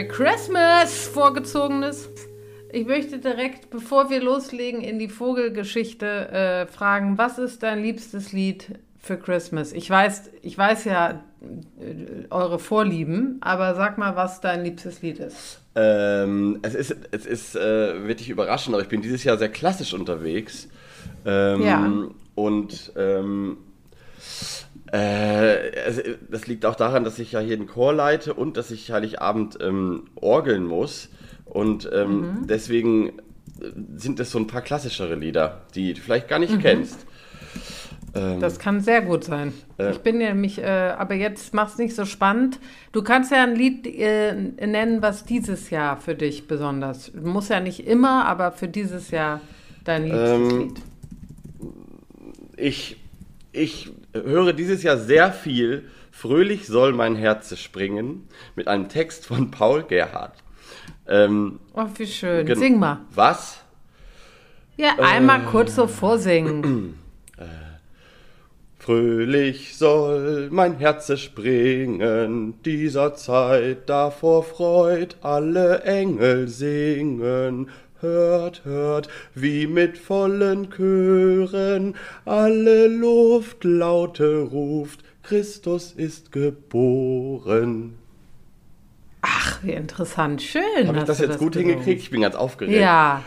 Merry Christmas, vorgezogenes. Ich möchte direkt, bevor wir loslegen, in die Vogelgeschichte äh, fragen, was ist dein liebstes Lied für Christmas? Ich weiß, ich weiß ja äh, eure Vorlieben, aber sag mal, was dein liebstes Lied ist. Ähm, es ist, es ist äh, wirklich überraschend, aber ich bin dieses Jahr sehr klassisch unterwegs. Ähm, Ja. Und ähm, äh, das liegt auch daran, dass ich ja hier den Chor leite und dass ich Heiligabend ähm, orgeln muss. Und ähm, Mhm. deswegen äh, sind es so ein paar klassischere Lieder, die du vielleicht gar nicht Mhm. kennst. Ähm, Das kann sehr gut sein. Äh. Ich bin nämlich, äh, aber jetzt mach's nicht so spannend. Du kannst ja ein Lied äh, nennen, was dieses Jahr für dich besonders. Muss ja nicht immer, aber für dieses Jahr dein liebstes Ähm, Lied. ich, ich höre dieses Jahr sehr viel Fröhlich soll mein Herz springen mit einem Text von Paul Gerhardt. Ähm, Oh, wie schön. Sing mal. Was? Ja, einmal kurz so vorsingen. Fröhlich soll mein Herz springen, dieser Zeit davor freut alle Engel singen. Hört, hört, wie mit vollen Chören alle Luft laute ruft, Christus ist geboren. Ach, wie interessant. Schön. Habe ich das jetzt gut gesungen. hingekriegt? Ich bin ganz aufgeregt. Ja.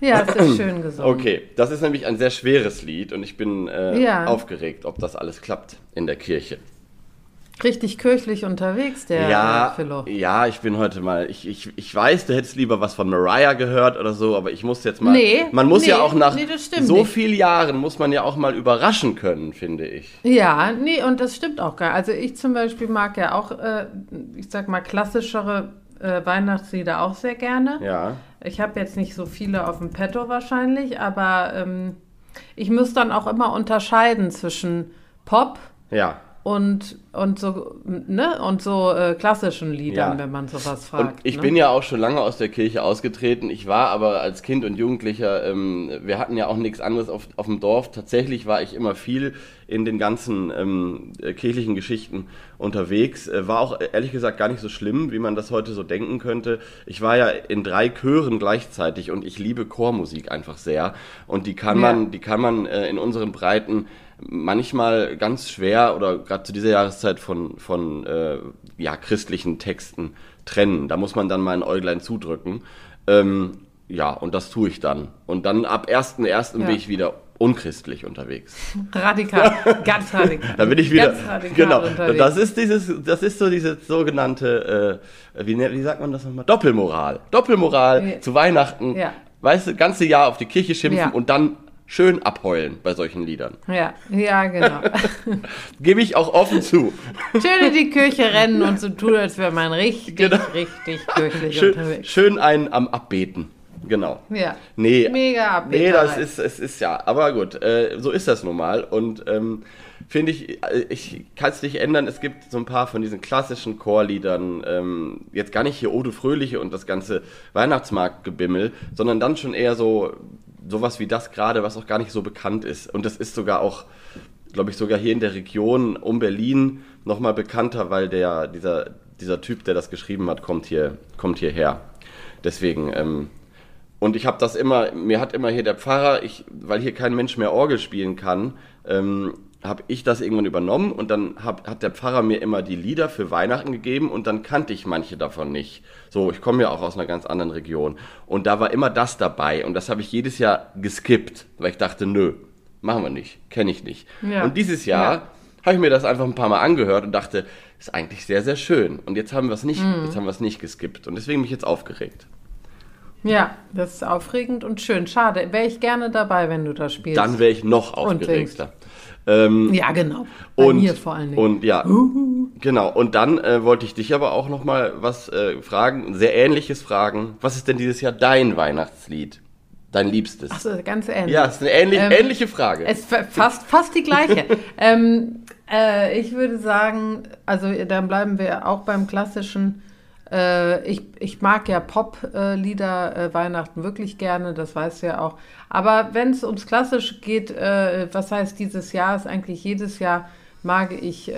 Ja, es ist schön gesungen. Okay, das ist nämlich ein sehr schweres Lied und ich bin äh, Ja. aufgeregt, ob das alles klappt in der Kirche. Richtig kirchlich unterwegs, der ja, Philo. ja, ich bin heute mal. Ich, ich, ich weiß, du hättest lieber was von Mariah gehört oder so, aber ich muss jetzt mal. Nee, man muss ja nee, auch nach nee, so nicht. vielen Jahren muss man ja auch mal überraschen können, finde ich. Ja, nee, und das stimmt auch gar. Also ich zum Beispiel mag ja auch, äh, ich sag mal, klassischere äh, Weihnachtslieder auch sehr gerne. Ja. Ich habe jetzt nicht so viele auf dem Petto wahrscheinlich, aber ähm, ich muss dann auch immer unterscheiden zwischen Pop Ja. Und, und so, ne, und so äh, klassischen Liedern, Ja. wenn man sowas Und fragt. ich ne? bin ja auch schon lange aus der Kirche ausgetreten. Ich war aber als Kind und Jugendlicher, ähm, wir hatten ja auch nichts anderes auf, auf dem Dorf. Tatsächlich war ich immer viel in den ganzen ähm, äh, kirchlichen Geschichten unterwegs. Äh, war auch äh, ehrlich gesagt gar nicht so schlimm, wie man das heute so denken könnte. Ich war ja in drei Chören gleichzeitig und ich liebe Chormusik einfach sehr. Und die kann Ja. man, die kann man äh, in unseren Breiten manchmal ganz schwer oder gerade zu dieser Jahreszeit von, von äh, ja, christlichen Texten trennen. Da muss man dann mal ein Äuglein zudrücken. Ähm, ja, und das tue ich dann. Und dann ab 1.1. Ja. bin ich wieder unchristlich unterwegs. Radikal, ganz radikal. Da bin ich wieder. Ganz radikal Genau. unterwegs. Das ist dieses, das ist so diese sogenannte, äh, wie, ne- wie sagt man das nochmal? Doppelmoral. Doppelmoral Ja. zu Weihnachten. Ja. Weißt du, ganze Jahr auf die Kirche schimpfen Ja. und dann schön abheulen bei solchen Liedern. Ja, ja, genau. Gebe ich auch offen zu. Schön in die Kirche rennen und so tun, als wäre man richtig, Genau. richtig kirchlich Schön, unterwegs. schön einen am Abbeten. Genau. Ja. Nee, Mega nee, das Abbeterei. ist, es ist ja, aber gut, äh, so ist das nun mal. Und ähm, finde ich, äh, ich kann es nicht ändern. Es gibt so ein paar von diesen klassischen Chorliedern, ähm, jetzt gar nicht hier Ode Fröhliche und das ganze Weihnachtsmarktgebimmel, sondern dann schon eher so sowas wie das gerade, was auch gar nicht so bekannt ist. Und das ist sogar auch, glaube ich, sogar hier in der Region um Berlin nochmal bekannter, weil der, dieser, dieser Typ, der das geschrieben hat, kommt hier, kommt hierher. Deswegen, ähm, und ich habe das immer, mir hat immer hier der Pfarrer, ich, weil hier kein Mensch mehr Orgel spielen kann, ähm, habe ich das irgendwann übernommen und dann hab, hat der Pfarrer mir immer die Lieder für Weihnachten gegeben und dann kannte ich manche davon nicht. So, ich komme ja auch aus einer ganz anderen Region und da war immer das dabei und das habe ich jedes Jahr geskippt, weil ich dachte, nö, machen wir nicht, kenne ich nicht. Ja. Und dieses Jahr Ja. habe ich mir das einfach ein paar Mal angehört und dachte, ist eigentlich sehr, sehr schön. Und jetzt haben wir es nicht, jetzt haben wir es nicht geskippt und deswegen bin ich jetzt aufgeregt. Ja, das ist aufregend und schön. Schade. Wäre ich gerne dabei, wenn du da spielst. Dann wäre ich noch Und aufgeregter. Ähm, ja, genau. Bei und, mir vor allen Dingen. Und ja, genau. Und dann äh, wollte ich dich aber auch noch mal was äh, fragen, sehr ähnliches fragen. Was ist denn dieses Jahr dein Weihnachtslied? Dein liebstes? Achso, ganz ähnlich. ja, ist eine ähnlich, Ähm, ähnliche Frage. Es fast, fast die gleiche. ähm, äh, ich würde sagen, also dann bleiben wir auch beim klassischen. Äh, ich, ich mag ja Pop-Lieder äh, Weihnachten wirklich gerne, das weißt du ja auch. Aber wenn es ums Klassische geht, äh, was heißt dieses Jahr, ist eigentlich jedes Jahr mag ich,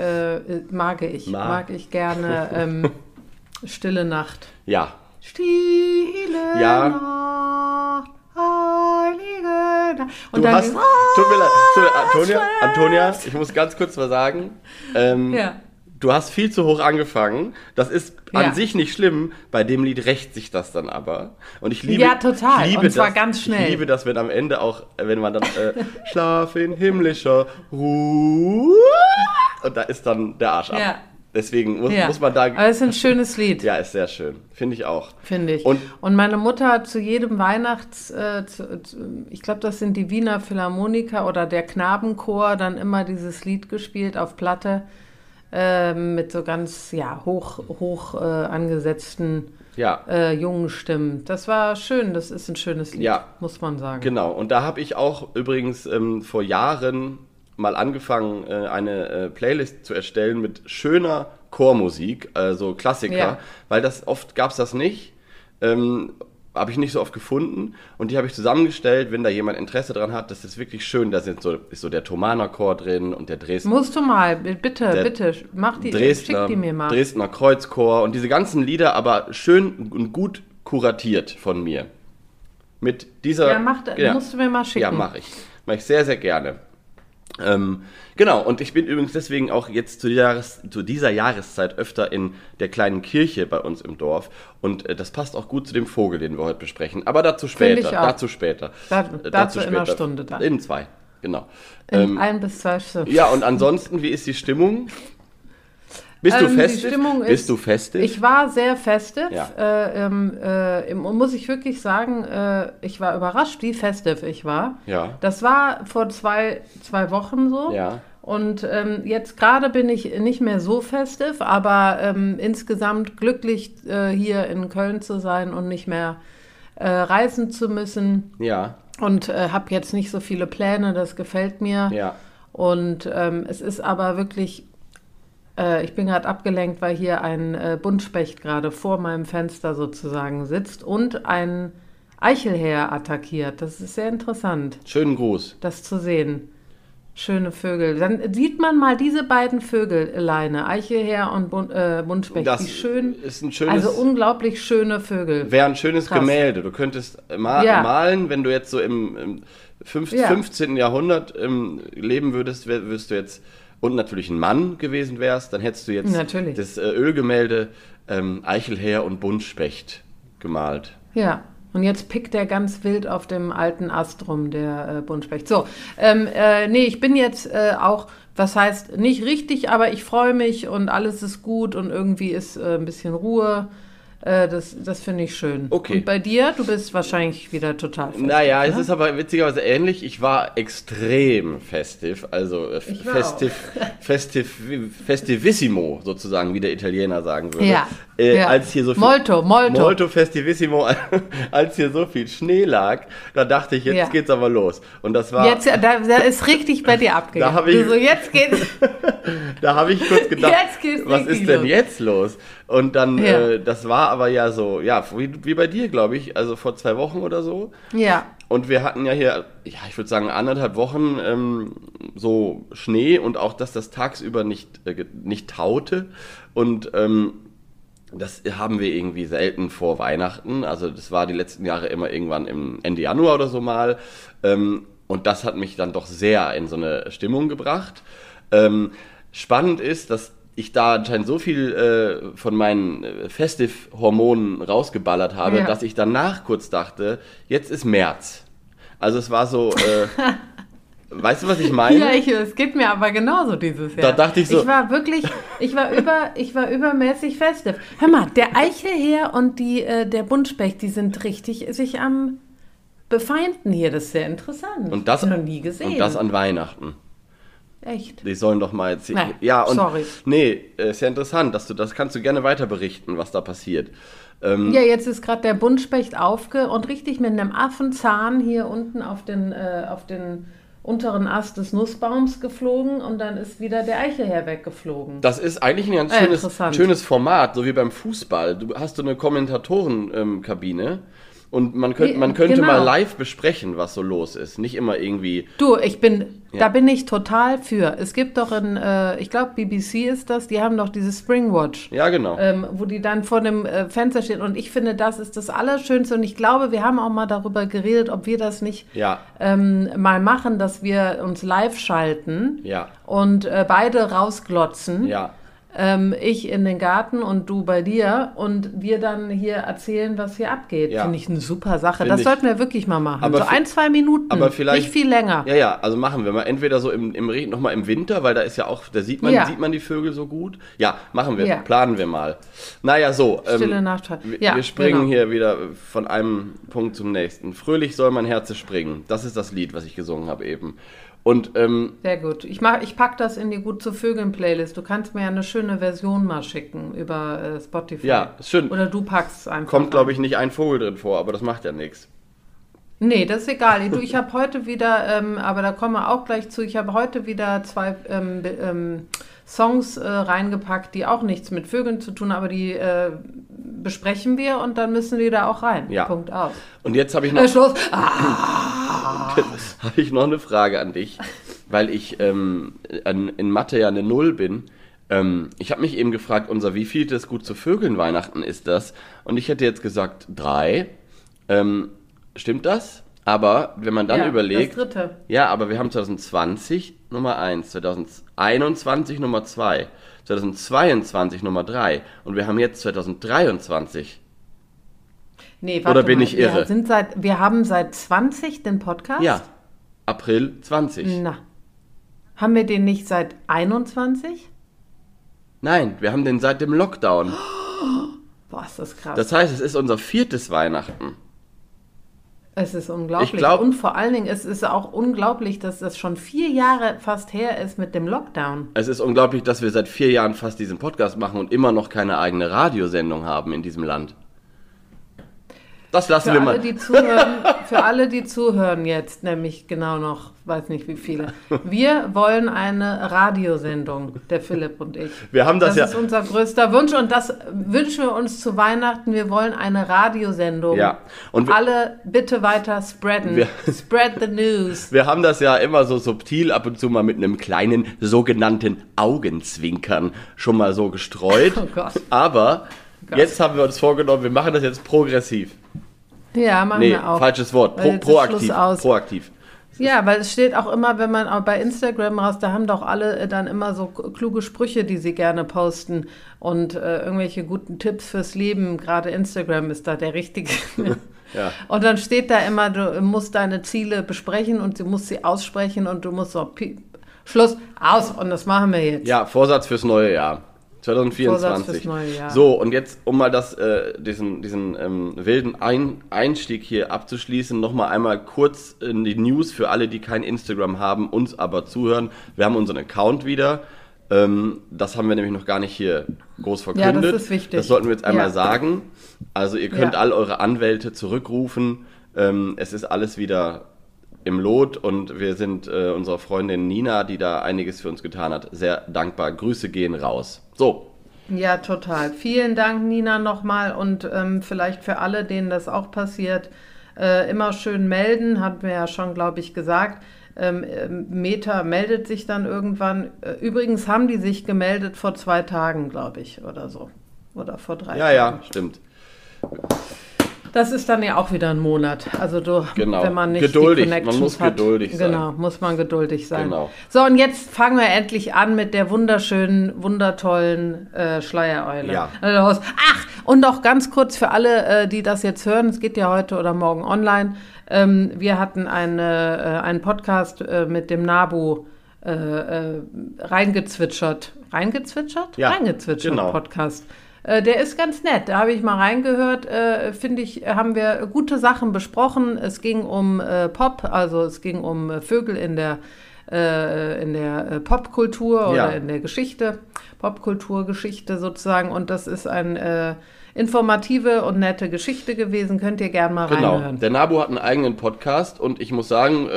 mag ich, Mag. mag ich gerne ähm, Stille Nacht. Ja. Stille Ja. Nacht, heilige Nacht. Und Du dann hast, tut mir leid, Antonia, Antonia, ich muss ganz kurz was sagen. Ähm, Ja. Du hast viel zu hoch angefangen. Das ist an Ja. sich nicht schlimm. Bei dem Lied rächt sich das dann aber. Und ich liebe, Ja, total. Ich liebe Und zwar das, ganz schnell. Ich liebe das, wenn am Ende auch, wenn man dann äh, Schlaf in himmlischer Ruhe und da ist dann der Arsch ab. Ja. Deswegen muss, Ja. muss man da. Aber es ist ein schönes Lied. Ja, ist sehr schön. Finde ich auch. Finde ich. Und- Und, meine Mutter hat zu jedem Weihnachts, äh, zu, zu, ich glaube, das sind die Wiener Philharmoniker oder der Knabenchor, dann immer dieses Lied gespielt auf Platte äh, mit so ganz ja, hoch, hoch äh, angesetzten Ja. äh, jungen Stimmen. Das war schön, das ist ein schönes Lied, Ja. muss man sagen. Genau, und da habe ich auch übrigens ähm, vor Jahren mal angefangen, äh, eine äh, Playlist zu erstellen mit schöner Chormusik, also Klassiker, Ja. weil das oft gab es das nicht. Ähm, habe ich nicht so oft gefunden und die habe ich zusammengestellt, wenn da jemand Interesse dran hat, das ist wirklich schön, da sind so, ist so der Thomaner Chor drin und der Dresdner, Musst du mal, bitte, bitte, mach die, Dresdner, schick die mir mal. Dresdner Kreuzchor und diese ganzen Lieder, aber schön und gut kuratiert von mir. Mit dieser. Ja, mach, musst du mir mal schicken. Ja, mache ich. Mache ich sehr, sehr gerne. Ähm, genau, und ich bin übrigens deswegen auch jetzt zu dieser, Jahres, zu dieser Jahreszeit öfter in der kleinen Kirche bei uns im Dorf. Und äh, das passt auch gut zu dem Vogel, den wir heute besprechen. Aber dazu später. Dazu später. Da- Äh, dazu in einer Stunde dann. In zwei, genau. In Ähm, ein bis zwei Stunden. ja, und ansonsten, wie ist die Stimmung? Bist Ähm, du die festiv? Stimmung Bist ist- du festiv? Ich war sehr festiv. Ja. Äh, ähm, äh, muss ich wirklich sagen, äh, ich war überrascht, wie festiv ich war. Ja. Das war vor zwei, zwei Wochen so. Ja. Und ähm, jetzt gerade bin ich nicht mehr so festiv, aber ähm, insgesamt glücklich, äh, hier in Köln zu sein und nicht mehr äh, reisen zu müssen. ja, Und äh, habe jetzt nicht so viele Pläne, das gefällt mir. ja. Und ähm, es ist aber wirklich, äh, ich bin gerade abgelenkt, weil hier ein äh, Buntspecht gerade vor meinem Fenster sozusagen sitzt und ein Eichelhäher attackiert. Das ist sehr interessant, Schönen Gruß. das zu sehen. Schöne Vögel. Dann sieht man mal diese beiden Vögeleine, Eichelhäher und Bun äh, Buntspecht. Das Wie schön. ist ein schönes- Also unglaublich schöne Vögel. Wäre ein schönes Krass. Gemälde. Du könntest ma Ja. malen, wenn du jetzt so im, im fünf- Ja. 15. Jahrhundert ähm, leben würdest, würdest du jetzt und natürlich ein Mann gewesen wärst, dann hättest du jetzt Natürlich. das äh, Ölgemälde ähm, Eichelhäher und Buntspecht gemalt. Ja, und jetzt pickt er ganz wild auf dem alten Ast rum, der äh, Buntspecht. So, ähm, äh, nee, ich bin jetzt äh, auch, was heißt, nicht richtig, aber ich freue mich und alles ist gut und irgendwie ist äh, ein bisschen Ruhe. Äh, das das finde ich schön. Okay. Und bei dir, du bist wahrscheinlich wieder total fest, Naja, es ne? ist aber witzigerweise ähnlich. Ich war extrem festiv, also äh, festiv, festiv, festivissimo sozusagen, wie der Italiener sagen würde. Ja, Äh, ja. Als hier so viel, Molto, molto. Molto festivissimo, als hier so viel Schnee lag, da dachte ich, jetzt Ja. geht's aber los. Und das war, Jetzt, da, da ist richtig bei dir abgegangen. hab ich- Du so, jetzt geht's. da habe ich kurz gedacht, was ist denn los. jetzt los? Und dann, Ja. äh, das war aber ja so, ja, wie, wie bei dir, glaube ich, also vor zwei Wochen oder so. Ja, Und wir hatten ja hier, ja, ich würde sagen, anderthalb Wochen ähm, so Schnee und auch, dass das tagsüber nicht, äh, nicht taute. Und ähm, das haben wir irgendwie selten vor Weihnachten. Also das war die letzten Jahre immer irgendwann im Ende Januar oder so mal. Ähm, und das hat mich dann doch sehr in so eine Stimmung gebracht. Ähm, spannend ist, dass ich da anscheinend so viel äh, von meinen äh, Festiv-Hormonen rausgeballert habe, Ja. dass ich danach kurz dachte, jetzt ist März. Also es war so, äh, weißt du, was ich meine? Ja, ich, es geht mir aber genauso dieses Jahr. Da dachte ich so- Ich war wirklich, ich war über, ich war übermäßig festiv. Hör mal, der Eichelheer und die, äh, der Buntspecht, die sind richtig sich am befeinden hier. Das ist sehr interessant. Und das, noch nie gesehen. und das an Weihnachten. Echt. Die sollen doch mal jetzt. Nein, ja, und. sorry. Nee, äh, ist ja interessant, dass du das kannst du gerne weiter berichten, was da passiert. Ähm, Ja, jetzt ist gerade der Buntspecht aufge und richtig mit einem Affenzahn hier unten auf den, äh, auf den unteren Ast des Nussbaums geflogen und dann ist wieder der Eichelheer weggeflogen. Das ist eigentlich ein ganz Äh, schönes, interessant. schönes Format, so wie beim Fußball. Du hast so eine Kommentatorenkabine Und man, könnt, man könnte genau. mal live besprechen, was so los ist. Nicht immer irgendwie. Du, ich bin, Ja. da bin ich total für. Es gibt doch in, äh, ich glaube, BBC ist das, die haben doch diese Springwatch. Ja, genau. ähm, wo die dann vor dem äh, Fenster stehen. Und ich finde, das ist das Allerschönste. Und ich glaube, wir haben auch mal darüber geredet, ob wir das nicht Ja. ähm, mal machen, dass wir uns live schalten Ja. und äh, beide rausglotzen. Ja. Ähm, ich in den Garten und du bei dir und wir dann hier erzählen, was hier abgeht. Ja. Finde ich eine super Sache. Find das ich. sollten wir wirklich mal machen. Aber so ein, zwei Minuten. aber vielleicht- Nicht viel länger. Ja, ja, also machen wir mal. Entweder so im, im Regen, nochmal im Winter, weil da ist ja auch, da sieht man, Ja. sieht man die Vögel so gut. Ja, machen wir, Ja. planen wir mal. Naja, so. ähm, Stille Nacht. Wir, Ja, wir springen genau. hier wieder von einem Punkt zum nächsten. Fröhlich soll mein Herz springen. Das ist das Lied, was ich gesungen habe eben. Und ähm, Sehr gut. Ich, mach, ich pack das in die Gut zu Vögeln Playlist. Du kannst mir ja eine schöne Version mal schicken über äh, Spotify. Ja, ist schön. Oder du packst es einfach. kommt, glaube ich, nicht ein Vogel drin vor, aber das macht ja nichts. Nee, das ist egal. Du, ich habe heute wieder, ähm, aber da kommen wir auch gleich zu, ich habe heute wieder zwei ähm, ähm, Songs äh, reingepackt, die auch nichts mit Vögeln zu tun haben, aber die äh, besprechen wir und dann müssen die da auch rein. Ja. Punkt aus. Und jetzt habe ich noch Äh, Schluss. Ah, habe ich noch eine Frage an dich, weil ich ähm, in Mathe ja eine Null bin. Ähm, ich habe mich eben gefragt, unser wievieltes Gut zu Vögeln Weihnachten ist das? Und ich hätte jetzt gesagt drei. Ähm, stimmt das? Aber wenn man dann ja, überlegt, Das dritte. ja, aber wir haben 2020 Nummer 1, 2021 Nummer 2, 2022 Nummer 3 und wir haben jetzt 2023. Nee, Oder bin mal. ich irre? Wir, sind seit, wir haben seit 20 den Podcast? Ja, April 20. Na. Haben wir den nicht seit 21? Nein, wir haben den seit dem Lockdown. Boah, ist das krass. Das heißt, es ist unser viertes Weihnachten. Es ist unglaublich. Ich glaub- und vor allen Dingen, es ist auch unglaublich, dass das schon vier Jahre fast her ist mit dem Lockdown. Es ist unglaublich, dass wir seit vier Jahren fast diesen Podcast machen und immer noch keine eigene Radiosendung haben in diesem Land. Das lassen Für wir alle, mal. die zuhören, für alle, die zuhören jetzt, nämlich genau noch, weiß nicht wie viele. Wir wollen eine Radiosendung, der Philipp und ich. Wir haben das das ja- ist unser größter Wunsch und das wünschen wir uns zu Weihnachten. Wir wollen eine Radiosendung. Ja. Und wir- alle bitte weiter spreaden. Wir- Spread the news. Wir haben das ja immer so subtil ab und zu mal mit einem kleinen sogenannten Augenzwinkern schon mal so gestreut. Oh Gott. Aber. Jetzt haben wir uns vorgenommen, wir machen das jetzt progressiv. Ja, machen Nee, wir auch. falsches Wort. Pro, proaktiv. Proaktiv. Ja, weil es steht auch immer, wenn man auch bei Instagram raus, da haben doch alle äh, dann immer so kluge Sprüche, die sie gerne posten und äh, irgendwelche guten Tipps fürs Leben. Gerade Instagram ist da der richtige. Ja. Und dann steht da immer, du musst deine Ziele besprechen und du musst sie aussprechen und du musst so Schluss aus und das machen wir jetzt. Ja, Vorsatz fürs neue Jahr. 2024. Vorsatz fürs neue. So, und jetzt, um mal das, äh, diesen, diesen ähm, wilden Ein Einstieg hier abzuschließen, nochmal einmal kurz in die News für alle, die kein Instagram haben, uns aber zuhören. Wir haben unseren Account wieder. Ähm, das haben wir nämlich noch gar nicht hier groß verkündet. Ja, das ist wichtig. Das sollten wir jetzt einmal Ja. sagen. Also ihr könnt Ja. all eure Anwälte zurückrufen. Ähm, es ist alles wieder im Lot und wir sind äh, unserer Freundin Nina, die da einiges für uns getan hat, sehr dankbar. Grüße gehen raus. So, Ja, total. Vielen Dank, Nina, nochmal. Und ähm, vielleicht für alle, denen das auch passiert, äh, immer schön melden, hatten wir ja schon, glaube ich, gesagt. Ähm, ähm, Meta meldet sich dann irgendwann. Äh, übrigens haben die sich gemeldet vor zwei Tagen, glaube ich, oder so. Oder vor drei ja, Tagen. ja, stimmt. Das ist dann ja auch wieder ein Monat. Also du, Genau. wenn man nicht Geduldig. die Man Connections muss hat. geduldig sein. Genau, muss man geduldig sein. Genau. So, und jetzt fangen wir endlich an mit der wunderschönen, wundertollen äh, Schleiereule. Ja. Also, ach, und noch ganz kurz für alle, äh, die das jetzt hören, es geht ja heute oder morgen online. Ähm, wir hatten eine, äh, einen Podcast äh, mit dem Nabu äh, äh, reingezwitschert. Reingezwitschert? Ja, reingezwitschert genau. Podcast. Äh, Der ist ganz nett. Da habe ich mal reingehört. Äh, Finde ich, haben wir gute Sachen besprochen. Es ging um äh, Pop, also es ging um äh, Vögel in der, äh, in der Popkultur oder Ja. in der Geschichte, Popkulturgeschichte sozusagen. Und das ist eine äh, informative und nette Geschichte gewesen. Könnt ihr gern mal Genau. reinhören. Der Nabu hat einen eigenen Podcast und ich muss sagen,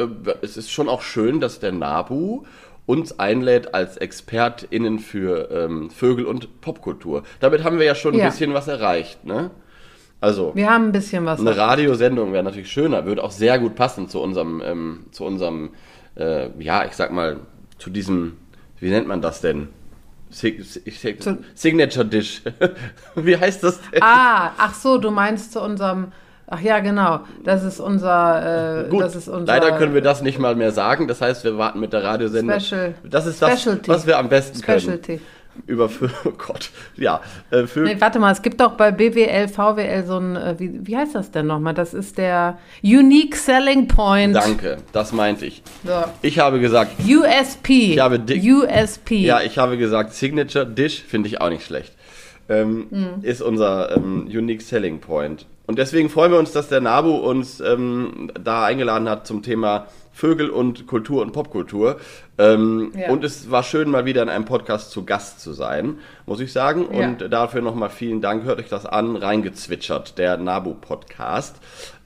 es ist schon auch schön, dass der Nabu uns einlädt als ExpertInnen für ähm, Vögel und Popkultur. Damit haben wir ja schon ein Ja. bisschen was erreicht, ne? Also, Wir haben ein bisschen was. eine Radiosendung wäre natürlich schöner, würde auch sehr gut passen zu unserem, ähm, zu unserem, äh, ja, ich sag mal, zu diesem, wie nennt man das denn? Sig Sig Signature Dish. wie heißt das denn? Ah, ach so, du meinst zu unserem. Ach ja, genau. Das ist unser. Äh, Gut, ist unser leider können wir das nicht mal mehr sagen. Das heißt, wir warten mit der Radiosendung. Special- das ist das, Specialty. was wir am besten Specialty. können. Über, für, oh Gott, ja, äh, für, Nee, warte mal, es gibt doch bei BWL, VWL so ein, äh, wie, wie heißt das denn nochmal? Das ist der Unique Selling Point. danke, das meinte ich. So. Ich habe gesagt, USP. Ich habe USP. Ja, ich habe gesagt, Signature Dish finde ich auch nicht schlecht. Ähm, Hm. Ist unser ähm, Unique Selling Point. Und deswegen freuen wir uns, dass der Nabu uns ähm, da eingeladen hat zum Thema Vögel und Kultur und Popkultur. Ähm, Ja. Und es war schön, mal wieder in einem Podcast zu Gast zu sein, muss ich sagen. Ja. Und dafür nochmal vielen Dank. Hört euch das an, reingezwitschert, der Nabu-Podcast.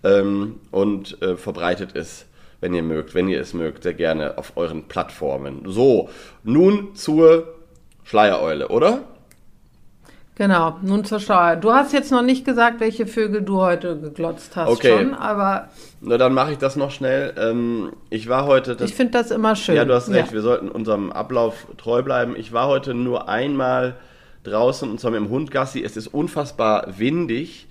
Ähm, und äh, verbreitet es, wenn ihr mögt, wenn ihr es mögt, sehr gerne auf euren Plattformen. So, nun zur Schleiereule, oder? Genau, nun zur Steuer. Du hast jetzt noch nicht gesagt, welche Vögel du heute geglotzt hast Okay. schon, aber Na, dann mache ich das noch schnell. Ähm, ich war heute. Das, ich finde das immer schön. ja, du hast recht, Ja. wir sollten unserem Ablauf treu bleiben. Ich war heute nur einmal draußen und zwar mit dem Hund Gassi. Es ist unfassbar windig,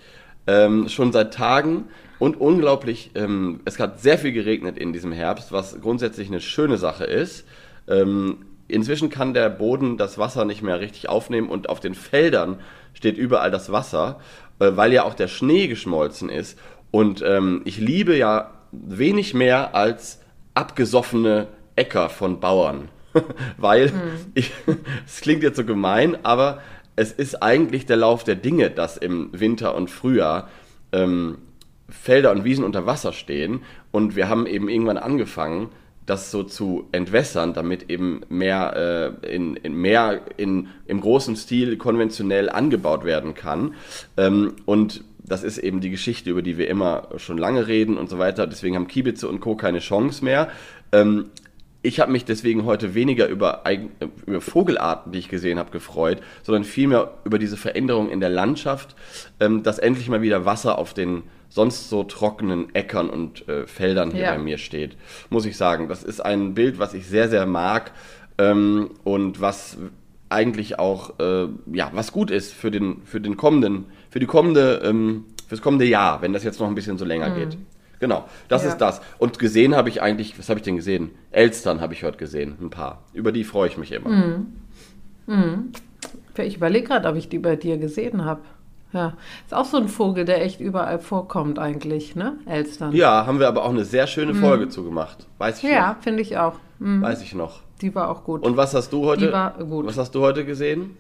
ähm, schon seit Tagen und unglaublich. Ähm, es hat sehr viel geregnet in diesem Herbst, was grundsätzlich eine schöne Sache ist. Ähm, inzwischen kann der Boden das Wasser nicht mehr richtig aufnehmen und auf den Feldern steht überall das Wasser, äh, weil ja auch der Schnee geschmolzen ist. Und ähm, ich liebe ja wenig mehr als abgesoffene Äcker von Bauern. weil, ich, es klingt jetzt so gemein, aber es ist eigentlich der Lauf der Dinge, dass im Winter und Frühjahr ähm, Felder und Wiesen unter Wasser stehen. Und wir haben eben irgendwann angefangen, das so zu entwässern, damit eben mehr, äh, in, in, mehr in, im großen Stil konventionell angebaut werden kann. Ähm, und das ist eben die Geschichte, über die wir immer schon lange reden und so weiter. Deswegen haben Kiebitze und Co. keine Chance mehr. Ähm, ich habe mich deswegen heute weniger über, über Vogelarten, die ich gesehen habe, gefreut, sondern vielmehr über diese Veränderung in der Landschaft, ähm, dass endlich mal wieder Wasser auf den sonst so trockenen Äckern und äh, Feldern hier Ja. bei mir steht. Muss ich sagen, das ist ein Bild, was ich sehr, sehr mag ähm, und was eigentlich auch äh, ja was gut ist für den für den kommenden für die kommende ähm, fürs kommende Jahr, wenn das jetzt noch ein bisschen so länger geht. Genau, das Mhm. Ja. ist das. Und gesehen habe ich eigentlich, was habe ich denn gesehen? Elstern habe ich heute gesehen, ein paar. Über die freue ich mich immer. Mhm. Ich überlege gerade, ob ich die bei dir gesehen habe. Ja, ist auch so ein Vogel, der echt überall vorkommt eigentlich, ne? Elstern. Ja, haben wir aber auch eine sehr schöne Folge zugemacht. Weiß ich Mhm. Ja, finde ich auch. Mhm. Weiß ich noch. Die war auch gut. Und was hast du heute? Die war gut. Was hast du heute gesehen?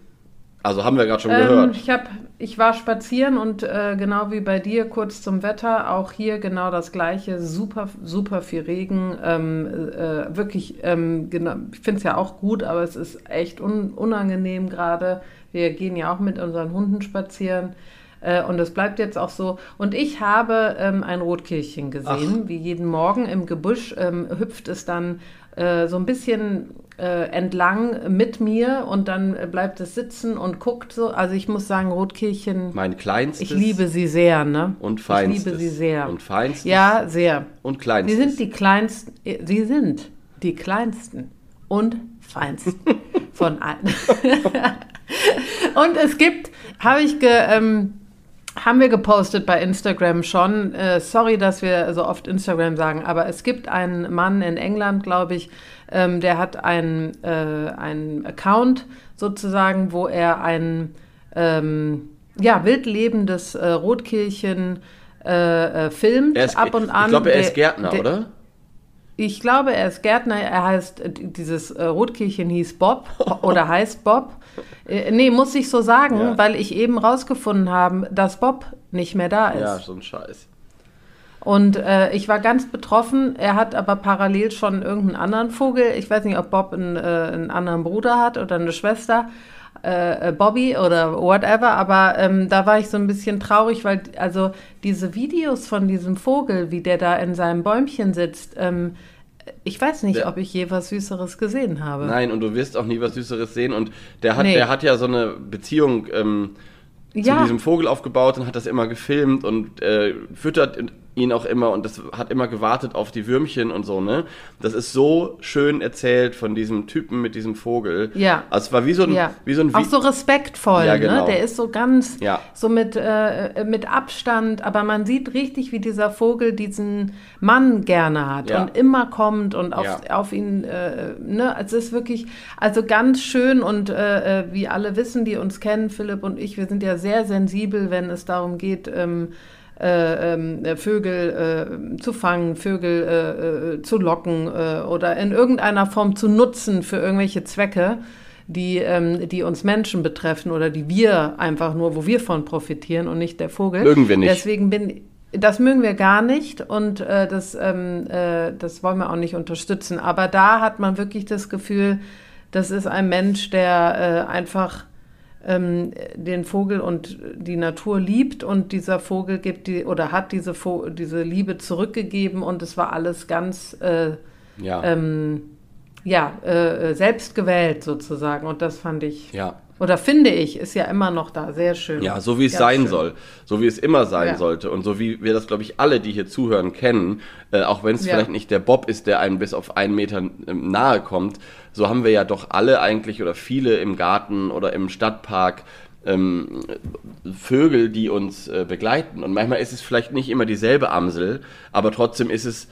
Also haben wir gerade schon Ähm, gehört. ich, hab, ich war spazieren und äh, genau wie bei dir kurz zum Wetter, auch hier genau das gleiche, super, super viel Regen, ähm, äh, wirklich, ähm, genau, ich finde es ja auch gut, aber es ist echt un unangenehm gerade. Wir gehen ja auch mit unseren Hunden spazieren äh, und es bleibt jetzt auch so. Und ich habe ähm, ein Rotkehlchen gesehen, wie jeden Morgen im Gebüsch ähm, hüpft es dann äh, so ein bisschen äh, entlang mit mir und dann bleibt es sitzen und guckt so. Also ich muss sagen, Rotkehlchen, mein kleinstes ich liebe sie sehr, ne? und feinstes. Ich liebe sie sehr. Und feinstes Ja, sehr. und Sie kleinstes. sind die kleinsten, sie sind die kleinsten und feinsten von allen. und es gibt, habe ich ge, ähm, haben wir gepostet bei Instagram schon. Äh, sorry, dass wir so oft Instagram sagen, aber es gibt einen Mann in England, glaube ich, ähm, der hat einen, äh, einen Account sozusagen, wo er ein ähm, ja, wild lebendes äh, Rotkehlchen äh, äh, filmt ist, ab und an. Ich glaube, er ist Der- Gärtner, der- oder? ich glaube, er ist Gärtner. Er heißt, äh, dieses äh, Rotkehlchen hieß Bob oder heißt Bob. Äh, nee, muss ich so sagen, Ja. weil ich eben rausgefunden habe, dass Bob nicht mehr da ist. Ja, so ein Scheiß. Und äh, ich war ganz betroffen. Er hat aber parallel schon irgendeinen anderen Vogel. Ich weiß nicht, ob Bob einen, äh, einen anderen Bruder hat oder eine Schwester. Äh, äh, Bobby oder whatever, aber ähm, da war ich so ein bisschen traurig, weil also diese Videos von diesem Vogel, wie der da in seinem Bäumchen sitzt, ähm, ich weiß nicht, Der- ob ich je was Süßeres gesehen habe. Nein, und du wirst auch nie was Süßeres sehen. Und der hat, Nee. der hat ja so eine Beziehung, ähm, Ja. zu diesem Vogel aufgebaut und hat das immer gefilmt und äh, füttert ihn auch immer und das hat immer gewartet auf die Würmchen und so, ne? Das ist so schön erzählt von diesem Typen mit diesem Vogel. Ja. Also es war wie so ein, Ja. wie so ein auch so respektvoll, Ja, genau. ne? Der ist so ganz Ja. so mit, äh, mit Abstand, aber man sieht richtig, wie dieser Vogel diesen Mann gerne hat Ja. und immer kommt und auf, auf ihn, äh, ne? Es ist wirklich, also ganz schön und äh, äh, wie alle wissen, die uns kennen, Philipp und ich, wir sind ja sehr sensibel, wenn es darum geht, ähm, äh, ähm, äh, Vögel äh, zu fangen, Vögel äh, äh, zu locken äh, oder in irgendeiner Form zu nutzen für irgendwelche Zwecke, die, ähm, die uns Menschen betreffen oder die wir einfach nur, wo wir von profitieren und nicht der Vogel. Mögen wir nicht. Deswegen bin das mögen wir gar nicht und das, ähm, äh, das wollen wir auch nicht unterstützen. Aber da hat man wirklich das Gefühl, das ist ein Mensch, der einfach ähm, den Vogel und die Natur liebt und dieser Vogel gibt die oder hat diese, Vo diese Liebe zurückgegeben und es war alles ganz äh, Ja. ähm, ja, äh, selbst gewählt sozusagen und das fand ich ja. oder finde ich ist ja immer noch da sehr schön. Ja, so wie es Ganz sein schön. soll, so wie es immer sein Ja. sollte und so wie wir das, glaube ich, alle, die hier zuhören, kennen, äh, auch wenn es Ja. vielleicht nicht der Bob ist, der einem bis auf einen Meter ähm, nahe kommt, so haben wir ja doch alle eigentlich oder viele im Garten oder im Stadtpark ähm, Vögel, die uns äh, begleiten. Und manchmal ist es vielleicht nicht immer dieselbe Amsel, aber trotzdem ist es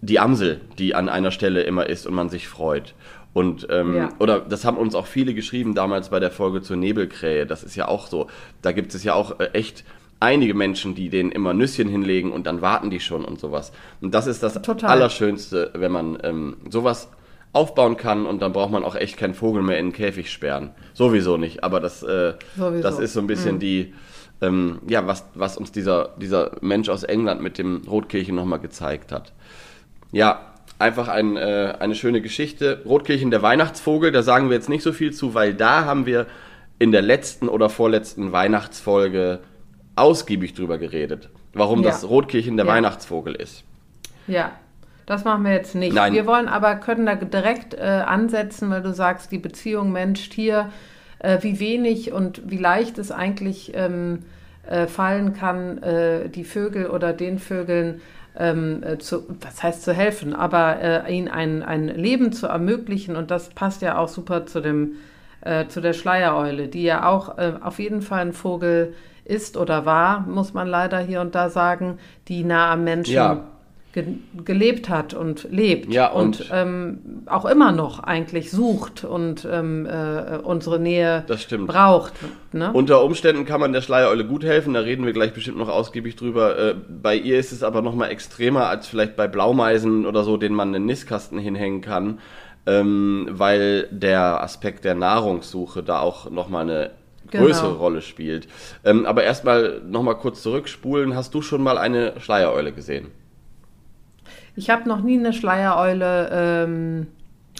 die Amsel, die an einer Stelle immer ist und man sich freut. Und ähm, Ja. oder das haben uns auch viele geschrieben damals bei der Folge zur Nebelkrähe. Das ist ja auch so. Da gibt es ja auch äh, echt einige Menschen, die denen immer Nüsschen hinlegen und dann warten die schon und sowas. Und das ist das Total. Allerschönste, wenn man ähm, sowas aufbauen kann und dann braucht man auch echt keinen Vogel mehr in den Käfig sperren. Sowieso nicht, aber das, äh, das ist so ein bisschen die, ähm, ja, was, was uns dieser, dieser Mensch aus England mit dem Rotkirchen nochmal gezeigt hat. Ja, einfach ein, äh, eine schöne Geschichte. Rotkirchen, der Weihnachtsvogel, da sagen wir jetzt nicht so viel zu, weil da haben wir in der letzten oder vorletzten Weihnachtsfolge ausgiebig drüber geredet, warum Ja. das Rotkirchen der Ja. Weihnachtsvogel ist. Ja, das machen wir jetzt nicht. Nein. Wir wollen aber, können da direkt äh, ansetzen, weil du sagst, die Beziehung Mensch-Tier, äh, wie wenig und wie leicht es eigentlich ähm, äh, fallen kann, äh, die Vögel oder den Vögeln ähm, äh, zu, was heißt zu helfen, aber äh, ihnen ein, ein Leben zu ermöglichen und das passt ja auch super zu dem äh, zu der Schleiereule, die ja auch äh, auf jeden Fall ein Vogel ist oder war, muss man leider hier und da sagen, die nah am Menschen Ja. Ge gelebt hat und lebt Ja, und, und- ähm, auch immer noch eigentlich sucht und ähm, äh, unsere Nähe braucht. Ne? Unter Umständen kann man der Schleiereule gut helfen, da reden wir gleich bestimmt noch ausgiebig drüber. Äh, bei ihr ist es aber nochmal extremer als vielleicht bei Blaumeisen oder so, denen man einen Nistkasten hinhängen kann, ähm, weil der Aspekt der Nahrungssuche da auch nochmal eine Genau. größere Rolle spielt. Ähm, aber erstmal nochmal kurz zurückspulen. Hast du schon mal eine Schleiereule gesehen? Ich habe noch nie eine Schleiereule ähm,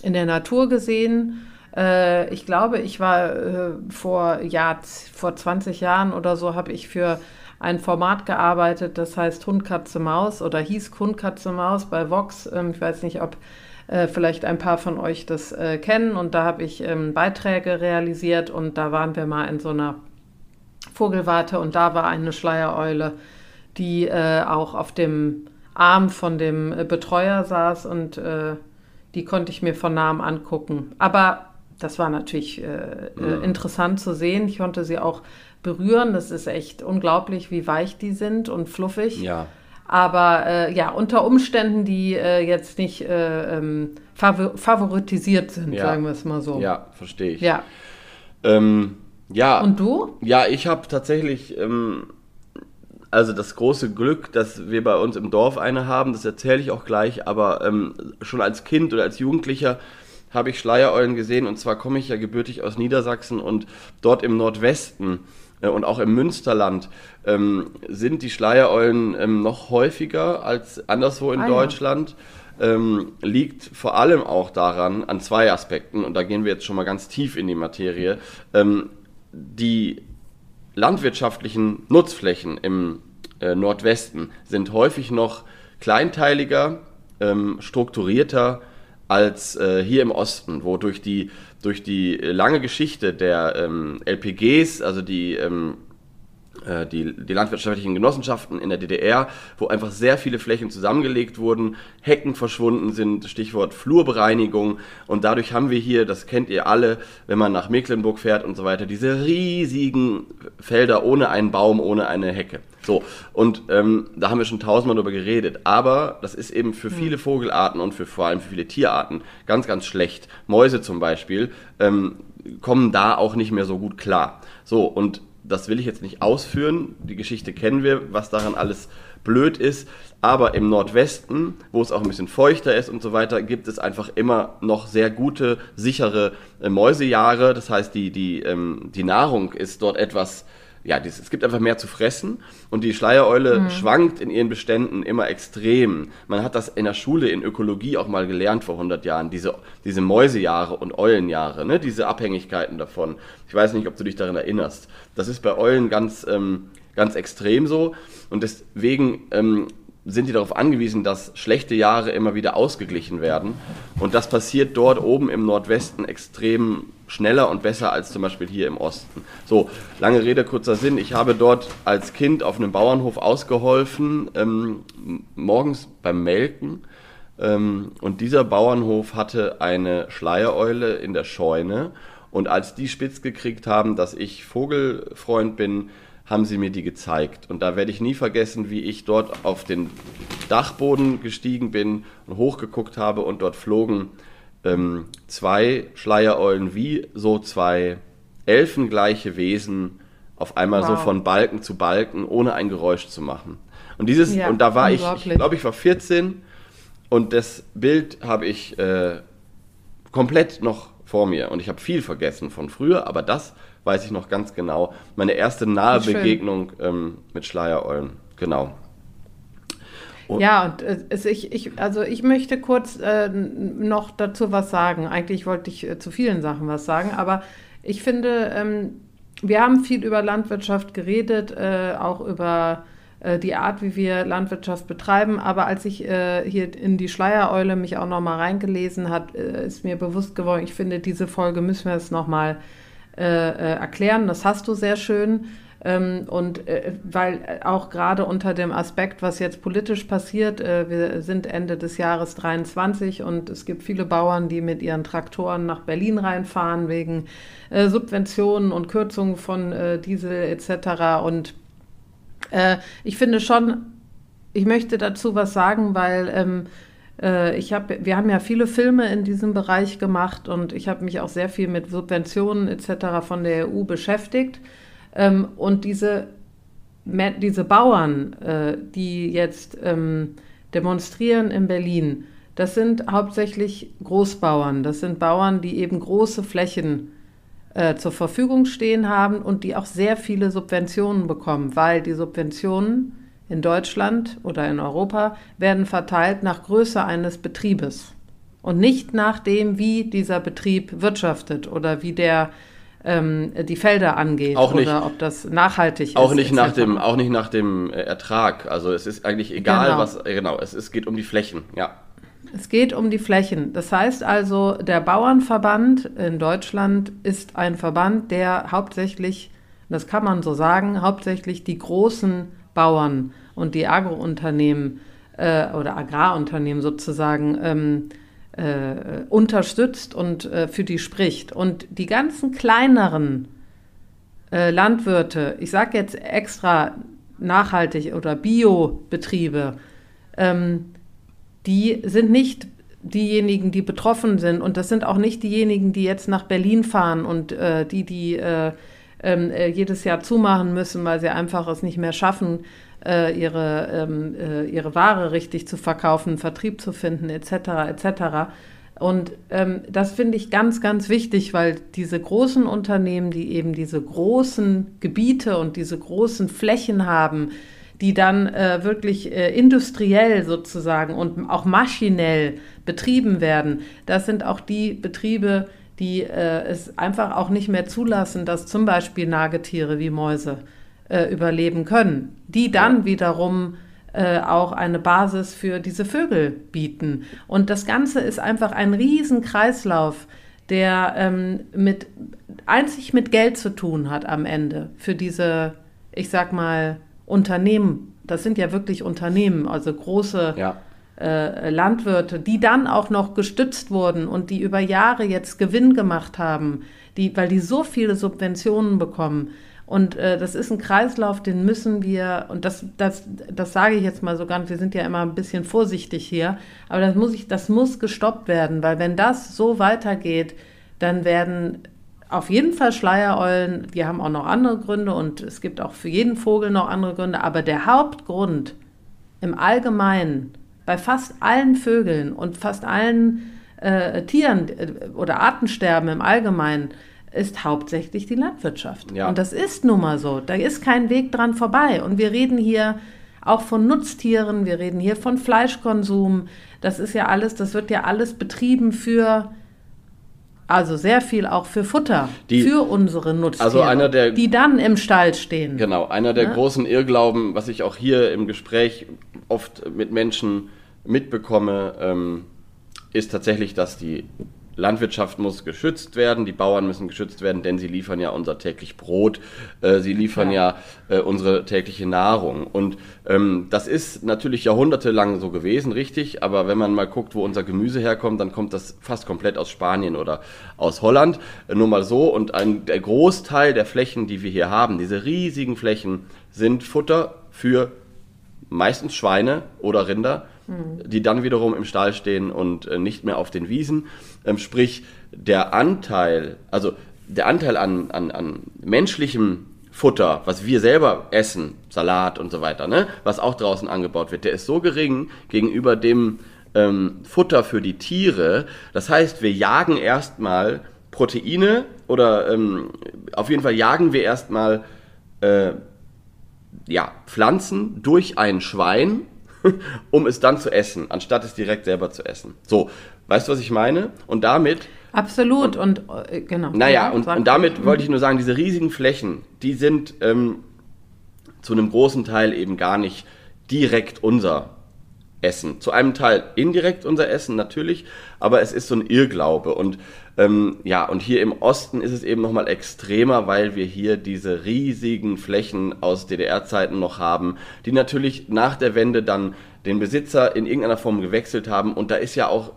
in der Natur gesehen. Äh, ich glaube, ich war äh, vor, ja, vor 20 Jahren oder so, habe ich für ein Format gearbeitet, das heißt Hund, Katze, Maus oder hieß Hund, Katze, Maus bei Vox. Ähm, ich weiß nicht, ob äh, vielleicht ein paar von euch das äh, kennen. Und da habe ich ähm, Beiträge realisiert und da waren wir mal in so einer Vogelwarte und da war eine Schleiereule, die äh, auch auf dem Arm von dem äh, Betreuer saß und äh, die konnte ich mir von nahem angucken. Aber das war natürlich äh, äh, interessant zu sehen. Ich konnte sie auch berühren. Das ist echt unglaublich, wie weich die sind und fluffig. Ja. Aber äh, ja, unter Umständen, die äh, jetzt nicht äh, ähm, favor favoritisiert sind, Ja. sagen wir es mal so. Ja, verstehe ich. ja. Ähm, ja. Und du? Ja, ich habe tatsächlich ähm, also das große Glück, dass wir bei uns im Dorf eine haben, das erzähle ich auch gleich, aber ähm, schon als Kind oder als Jugendlicher habe ich Schleiereulen gesehen und zwar komme ich ja gebürtig aus Niedersachsen und dort im Nordwesten äh, und auch im Münsterland ähm, sind die Schleiereulen ähm, noch häufiger als anderswo in Ah. Deutschland. Ähm, liegt vor allem auch daran, an zwei Aspekten, und da gehen wir jetzt schon mal ganz tief in die Materie. Ähm, die landwirtschaftlichen Nutzflächen im äh, Nordwesten sind häufig noch kleinteiliger, ähm, strukturierter als äh, hier im Osten, wo durch die, durch die lange Geschichte der ähm, LPGs, also die ähm, äh, die, die landwirtschaftlichen Genossenschaften in der DDR, wo einfach sehr viele Flächen zusammengelegt wurden, Hecken verschwunden sind, Stichwort Flurbereinigung. Und dadurch haben wir hier, das kennt ihr alle, wenn man nach Mecklenburg fährt und so weiter, diese riesigen Felder ohne einen Baum, ohne eine Hecke. So, und ähm, da haben wir schon tausendmal drüber geredet. Aber das ist eben für viele Vogelarten und für vor allem für viele Tierarten ganz, ganz schlecht. Mäuse zum Beispiel ähm, kommen da auch nicht mehr so gut klar. So, und das will ich jetzt nicht ausführen. Die Geschichte kennen wir, was daran alles blöd ist. Aber im Nordwesten, wo es auch ein bisschen feuchter ist und so weiter, gibt es einfach immer noch sehr gute, sichere äh, Mäusejahre. Das heißt, die, die, ähm, die Nahrung ist dort etwas ja, dies, es gibt einfach mehr zu fressen und die Schleiereule mhm. schwankt in ihren Beständen immer extrem. Man hat das in der Schule in Ökologie auch mal gelernt vor 100 Jahren, diese, diese Mäusejahre und Eulenjahre, ne? diese Abhängigkeiten davon. Ich weiß nicht, ob du dich daran erinnerst. Das ist bei Eulen ganz, ähm, ganz extrem so und deswegen ähm, sind die darauf angewiesen, dass schlechte Jahre immer wieder ausgeglichen werden. Und das passiert dort oben im Nordwesten extrem schneller und besser als zum Beispiel hier im Osten. So, lange Rede, kurzer Sinn. Ich habe dort als Kind auf einem Bauernhof ausgeholfen, ähm, morgens beim Melken. Ähm, und dieser Bauernhof hatte eine Schleiereule in der Scheune. Und als die spitz gekriegt haben, dass ich Vogelfreund bin, haben sie mir die gezeigt. Und da werde ich nie vergessen, wie ich dort auf den Dachboden gestiegen bin und hochgeguckt habe und dort flogen ähm, zwei Schleiereulen wie so zwei elfengleiche Wesen auf einmal wow. so von Balken zu Balken, ohne ein Geräusch zu machen. Und dieses, ja, und da war ich, ich glaube, ich war 14 und das Bild habe ich äh, komplett noch vor mir. Und ich habe viel vergessen von früher, aber das weiß ich noch ganz genau. Meine erste nahe Begegnung ähm, mit Schleiereulen. Genau. Und ja, und äh, es, ich, ich, also ich möchte kurz äh, noch dazu was sagen. Eigentlich wollte ich äh, zu vielen Sachen was sagen, aber ich finde, ähm, wir haben viel über Landwirtschaft geredet, äh, auch über äh, die Art, wie wir Landwirtschaft betreiben. Aber als ich äh, hier in die Schleiereule mich auch noch mal reingelesen hat, ist mir bewusst geworden, ich finde, diese Folge müssen wir jetzt noch mal äh, äh, erklären. Das hast du sehr schön. Ähm, und äh, weil auch gerade unter dem Aspekt, was jetzt politisch passiert, äh, wir sind Ende des Jahres 23 und es gibt viele Bauern, die mit ihren Traktoren nach Berlin reinfahren wegen äh, Subventionen und Kürzungen von äh, Diesel etc. Und ich finde schon, ich möchte dazu was sagen, weil ähm, äh, ich hab, wir haben ja viele Filme in diesem Bereich gemacht und ich habe mich auch sehr viel mit Subventionen etc. von der EU beschäftigt. Ähm, und diese, diese Bauern, äh, die jetzt ähm, demonstrieren in Berlin, das sind hauptsächlich Großbauern. Das sind Bauern, die eben große Flächen äh, zur Verfügung stehen haben und die auch sehr viele Subventionen bekommen, weil die Subventionen in Deutschland oder in Europa werden verteilt nach Größe eines Betriebes und nicht nach dem, wie dieser Betrieb wirtschaftet oder wie der ähm, die Felder angeht auch nicht, oder ob das nachhaltig auch ist. Nicht nach dem, auch nicht nach dem äh, Ertrag. Also es ist eigentlich egal, genau. was. Äh, genau, es, es geht um die Flächen, ja. Es geht um die Flächen. Das heißt also, der Bauernverband in Deutschland ist ein Verband, der hauptsächlich, das kann man so sagen, hauptsächlich die großen Bauern und die Agrounternehmen äh, oder Agrarunternehmen sozusagen ähm, äh, unterstützt und äh, für die spricht. Und die ganzen kleineren äh, Landwirte, ich sage jetzt extra nachhaltig oder Biobetriebe, ähm, die sind nicht diejenigen, die betroffen sind. Und das sind auch nicht diejenigen, die jetzt nach Berlin fahren und äh, die, die äh, ähm, äh, jedes Jahr zumachen müssen, weil sie einfach es nicht mehr schaffen, äh, ihre, ähm, äh, ihre Ware richtig zu verkaufen, Vertrieb zu finden, etc. etc. Und ähm, das finde ich ganz, ganz wichtig, weil diese großen Unternehmen, die eben diese großen Gebiete und diese großen Flächen haben, die dann äh, wirklich äh, industriell sozusagen und auch maschinell betrieben werden, das sind auch die Betriebe, die äh, es einfach auch nicht mehr zulassen, dass zum Beispiel Nagetiere wie Mäuse äh, überleben können, die dann wiederum äh, auch eine Basis für diese Vögel bieten. Und das Ganze ist einfach ein Riesenkreislauf, der ähm, mit, einzig mit Geld zu tun hat am Ende für diese ich sag mal, Unternehmen, das sind ja wirklich Unternehmen, also große Ja. äh, Landwirte, die dann auch noch gestützt wurden und die über Jahre jetzt Gewinn gemacht haben, die, weil die so viele Subventionen bekommen. Und äh, das ist ein Kreislauf, den müssen wir, und das, das, das sage ich jetzt mal so ganz, wir sind ja immer ein bisschen vorsichtig hier, aber das muss, ich, das muss gestoppt werden, weil wenn das so weitergeht, dann werden auf jeden Fall Schleiereulen, die haben auch noch andere Gründe und es gibt auch für jeden Vogel noch andere Gründe, aber der Hauptgrund im Allgemeinen bei fast allen Vögeln und fast allen äh, Tieren äh, oder Artensterben im Allgemeinen ist hauptsächlich die Landwirtschaft. Ja. Und das ist nun mal so. Da ist kein Weg dran vorbei. Und wir reden hier auch von Nutztieren, wir reden hier von Fleischkonsum. Das ist ja alles, das wird ja alles betrieben für, also sehr viel auch für Futter, Die- für unsere Nutztiere, Also einer der- die dann im Stall stehen. Genau, einer der Ja. großen Irrglauben, was ich auch hier im Gespräch oft mit Menschen mitbekomme, ähm, ist tatsächlich, dass die Landwirtschaft muss geschützt werden, die Bauern müssen geschützt werden, denn sie liefern ja unser täglich Brot, äh, sie liefern ja, äh, unsere tägliche Nahrung. Und ähm, das ist natürlich jahrhundertelang so gewesen, richtig, aber wenn man mal guckt, wo unser Gemüse herkommt, dann kommt das fast komplett aus Spanien oder aus Holland. Äh, nur mal so. Und ein, der Großteil der Flächen, die wir hier haben, diese riesigen Flächen, sind Futter für meistens Schweine oder Rinder, die dann wiederum im Stall stehen und äh, nicht mehr auf den Wiesen. Ähm, sprich, der Anteil, also der Anteil an, an, an menschlichem Futter, was wir selber essen, Salat und so weiter, ne, was auch draußen angebaut wird, der ist so gering gegenüber dem ähm, Futter für die Tiere. Das heißt, wir jagen erstmal Proteine oder ähm, auf jeden Fall jagen wir erstmal äh, ja, Pflanzen durch ein Schwein, um es dann zu essen, anstatt es direkt selber zu essen. So, weißt du, was ich meine? Und damit, Absolut. Und, äh, genau. naja, Ja, und, und damit wollte ich nur sagen, diese riesigen Flächen, die sind ähm, zu einem großen Teil eben gar nicht direkt unser Essen. Zu einem Teil indirekt unser Essen natürlich, aber es ist so ein Irrglaube. Und ähm, ja, und hier im Osten ist es eben nochmal extremer, weil wir hier diese riesigen Flächen aus DDR-Zeiten noch haben, die natürlich nach der Wende dann den Besitzer in irgendeiner Form gewechselt haben. Und da ist ja auch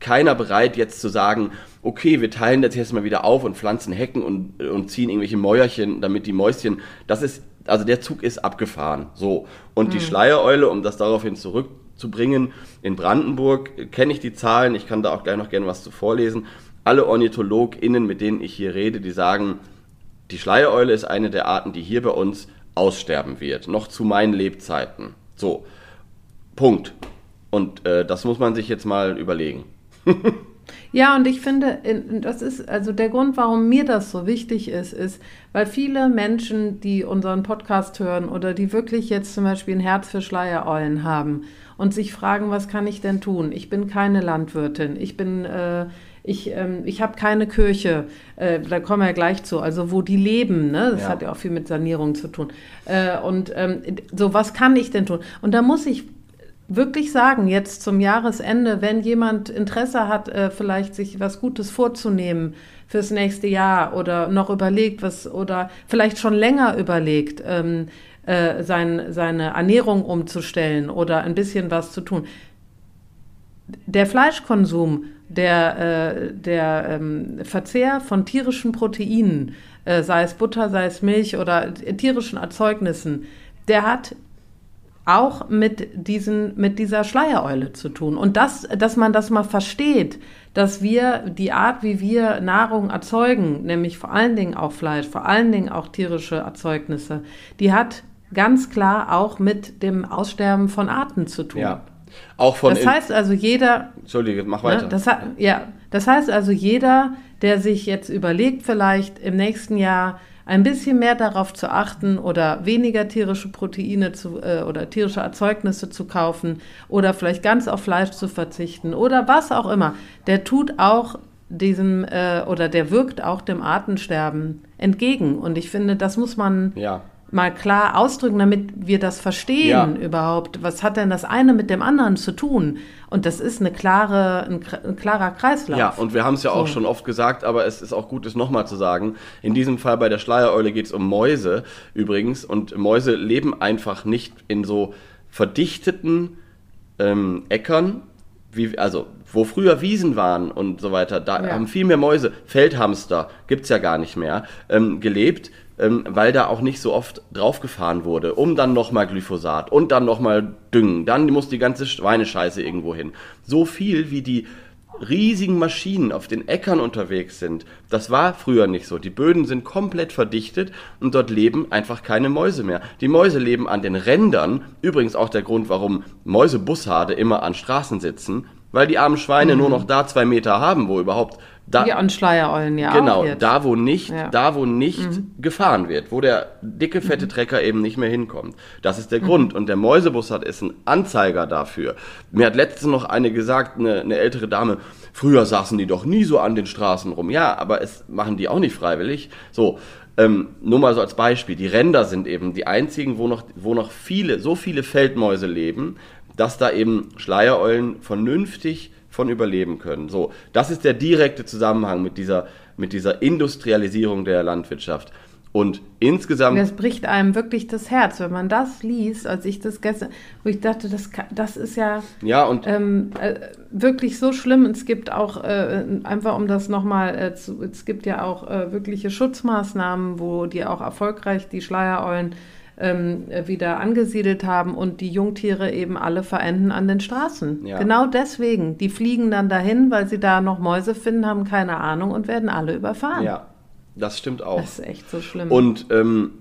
keiner bereit, jetzt zu sagen, okay, wir teilen das jetzt mal wieder auf und pflanzen Hecken und, und ziehen irgendwelche Mäuerchen, damit die Mäuschen, das ist, also der Zug ist abgefahren. So. Und die Schleiereule, um das daraufhin zurückzubringen, in Brandenburg kenne ich die Zahlen, ich kann da auch gleich noch gerne was zu vorlesen. Alle OrnithologInnen, mit denen ich hier rede, die sagen, die Schleiereule ist eine der Arten, die hier bei uns aussterben wird, noch zu meinen Lebzeiten. So, Punkt. Und äh, das muss man sich jetzt mal überlegen. Ja, und ich finde, in- das ist also der Grund, warum mir das so wichtig ist, ist, weil viele Menschen, die unseren Podcast hören oder die wirklich jetzt zum Beispiel ein Herz für Schleiereulen haben und sich fragen, was kann ich denn tun? Ich bin keine Landwirtin, ich bin, äh, ich, ähm, ich habe keine Kirche, äh, da kommen wir gleich zu, also wo die leben, ne? das Ja. hat ja auch viel mit Sanierung zu tun. Äh, und ähm, so, was kann ich denn tun? Und da muss ich wirklich sagen, jetzt zum Jahresende, wenn jemand Interesse hat, äh, vielleicht sich was Gutes vorzunehmen fürs nächste Jahr oder noch überlegt, was oder vielleicht schon länger überlegt, ähm, äh, sein, seine Ernährung umzustellen oder ein bisschen was zu tun. Der Fleischkonsum, der, äh, der ähm, Verzehr von tierischen Proteinen, äh, sei es Butter, sei es Milch oder tierischen Erzeugnissen, der hat auch mit, diesen, mit dieser Schleiereule zu tun. Und das, dass man das mal versteht, dass wir die Art, wie wir Nahrung erzeugen, nämlich vor allen Dingen auch Fleisch, vor allen Dingen auch tierische Erzeugnisse, die hat ganz klar auch mit dem Aussterben von Arten zu tun. Ja. Auch von. Das heißt also, jeder, Entschuldige, mach Ne? weiter. Das, hat- ja, das heißt also, jeder, der sich jetzt überlegt, vielleicht im nächsten Jahr ein bisschen mehr darauf zu achten oder weniger tierische Proteine zu, äh, oder tierische Erzeugnisse zu kaufen oder vielleicht ganz auf Fleisch zu verzichten oder was auch immer, der tut auch diesem äh, oder der wirkt auch dem Artensterben entgegen. Und ich finde, das muss man ja. Mal klar ausdrücken, damit wir das verstehen ja. überhaupt. Was hat denn das eine mit dem anderen zu tun? Und das ist eine klare, ein, ein klarer Kreislauf. Ja, und wir haben es ja auch so. schon oft gesagt, aber es ist auch gut, es nochmal zu sagen. In diesem Fall bei der Schleiereule geht es um Mäuse übrigens. Und Mäuse leben einfach nicht in so verdichteten ähm, Äckern, wie, also wo früher Wiesen waren und so weiter, da ja. haben viel mehr Mäuse, Feldhamster gibt es ja gar nicht mehr, ähm, gelebt, ähm, weil da auch nicht so oft draufgefahren wurde, um dann nochmal Glyphosat und dann nochmal Düngen, dann muss die ganze Schweinescheiße irgendwo hin. So viel wie die riesigen Maschinen auf den Äckern unterwegs sind. Das war früher nicht so. Die Böden sind komplett verdichtet und dort leben einfach keine Mäuse mehr. Die Mäuse leben an den Rändern. Übrigens auch der Grund, warum Mäusebussarde immer an Straßen sitzen, weil die armen Schweine mhm. nur noch da zwei Meter haben, wo überhaupt da, die an Schleierollen, ja. Genau, da wo nicht, ja. da wo nicht mhm. gefahren wird, wo der dicke, fette mhm. Trecker eben nicht mehr hinkommt. Das ist der mhm. Grund. Und der Mäusebus hat ist ein Anzeiger dafür. Mir hat letztens noch eine gesagt, eine, eine ältere Dame, früher saßen die doch nie so an den Straßen rum. Ja, aber es machen die auch nicht freiwillig. So, ähm, nur mal so als Beispiel, die Ränder sind eben die einzigen, wo noch, wo noch viele, so viele Feldmäuse leben, dass da eben Schleiereulen vernünftig von überleben können. So, das ist der direkte Zusammenhang mit dieser, mit dieser Industrialisierung der Landwirtschaft. Und insgesamt. Das bricht einem wirklich das Herz, wenn man das liest, als ich das gestern, wo ich dachte, das, das ist ja, ja und ähm, äh, wirklich so schlimm. Es gibt auch, äh, einfach um das nochmal äh, zu, es gibt ja auch äh, wirkliche Schutzmaßnahmen, wo die auch erfolgreich die Schleiereulen ähm, wieder angesiedelt haben und die Jungtiere eben alle verenden an den Straßen. Ja. Genau deswegen. Die fliegen dann dahin, weil sie da noch Mäuse finden, haben keine Ahnung und werden alle überfahren. Ja, das stimmt auch. Das ist echt so schlimm. Und ähm,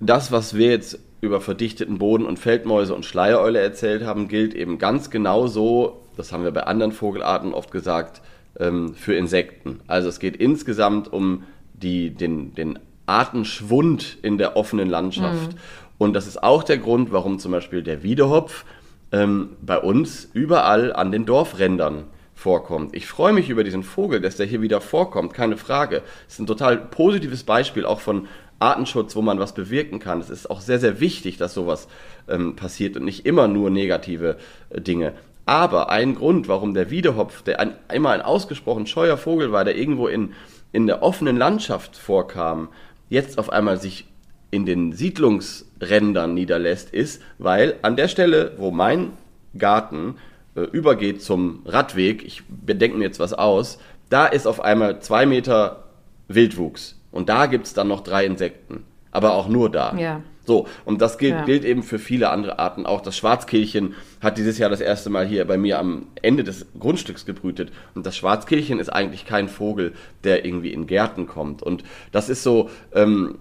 das, was wir jetzt über verdichteten Boden und Feldmäuse und Schleiereule erzählt haben, gilt eben ganz genau so, das haben wir bei anderen Vogelarten oft gesagt, ähm, für Insekten. Also es geht insgesamt um die, den, den Artenschwund in der offenen Landschaft. Mhm. Und das ist auch der Grund, warum zum Beispiel der Wiedehopf ähm, bei uns überall an den Dorfrändern vorkommt. Ich freue mich über diesen Vogel, dass der hier wieder vorkommt, keine Frage. Es ist ein total positives Beispiel auch von Artenschutz, wo man was bewirken kann. Es ist auch sehr, sehr wichtig, dass sowas ähm, passiert und nicht immer nur negative äh, Dinge. Aber ein Grund, warum der Wiedehopf, der ein, immer ein ausgesprochen scheuer Vogel war, der irgendwo in, in der offenen Landschaft vorkam, jetzt auf einmal sich in den Siedlungsrändern niederlässt, ist, weil an der Stelle, wo mein Garten äh, übergeht zum Radweg, ich bedenke mir jetzt was aus, da ist auf einmal zwei Meter Wildwuchs. Und da gibt es dann noch drei Insekten. Aber auch nur da. Ja. So, und das gilt, ja. gilt eben für viele andere Arten. Auch das Schwarzkehlchen hat dieses Jahr das erste Mal hier bei mir am Ende des Grundstücks gebrütet. Und das Schwarzkehlchen ist eigentlich kein Vogel, der irgendwie in Gärten kommt. Und das ist so, ähm,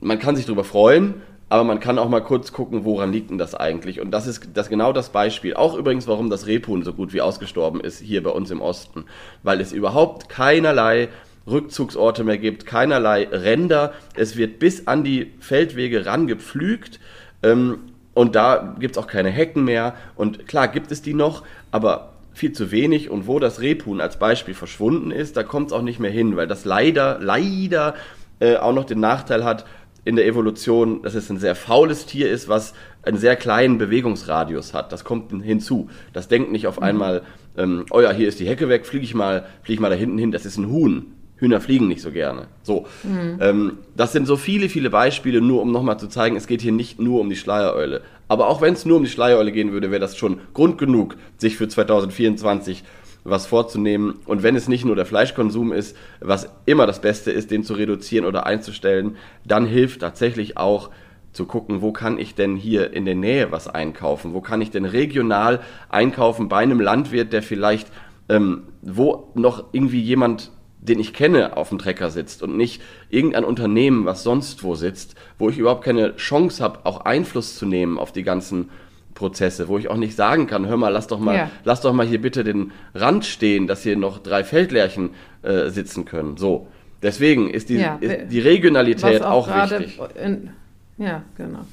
man kann sich darüber freuen, aber man kann auch mal kurz gucken, woran liegt denn das eigentlich? Und das ist das genau das Beispiel. Auch übrigens, warum das Rebhuhn so gut wie ausgestorben ist hier bei uns im Osten. Weil es überhaupt keinerlei Rückzugsorte mehr gibt, keinerlei Ränder. Es wird bis an die Feldwege rangepflügt. Ähm, und da gibt es auch keine Hecken mehr. Und klar gibt es die noch, aber viel zu wenig. Und wo das Rebhuhn als Beispiel verschwunden ist, da kommt es auch nicht mehr hin, weil das leider, leider äh, auch noch den Nachteil hat in der Evolution, dass es ein sehr faules Tier ist, was einen sehr kleinen Bewegungsradius hat. Das kommt hinzu. Das denkt nicht auf einmal, ähm, oh ja, hier ist die Hecke weg, fliege ich mal, fliege ich mal da hinten hin, das ist ein Huhn. Hühner fliegen nicht so gerne. So, mhm. ähm, das sind so viele, viele Beispiele, nur um nochmal zu zeigen, es geht hier nicht nur um die Schleiereule. Aber auch wenn es nur um die Schleiereule gehen würde, wäre das schon Grund genug, sich für 2024 was vorzunehmen. Und wenn es nicht nur der Fleischkonsum ist, was immer das Beste ist, den zu reduzieren oder einzustellen, dann hilft tatsächlich auch zu gucken, wo kann ich denn hier in der Nähe was einkaufen? Wo kann ich denn regional einkaufen bei einem Landwirt, der vielleicht, ähm, wo noch irgendwie jemand den ich kenne, auf dem Trecker sitzt und nicht irgendein Unternehmen, was sonst wo sitzt, wo ich überhaupt keine Chance habe, auch Einfluss zu nehmen auf die ganzen Prozesse, wo ich auch nicht sagen kann, hör mal, lass doch mal, ja. lass doch mal hier bitte den Rand stehen, dass hier noch drei Feldlärchen äh, sitzen können. So. Deswegen ist die, ja, ist die Regionalität auch, auch wichtig. In, ja, genau.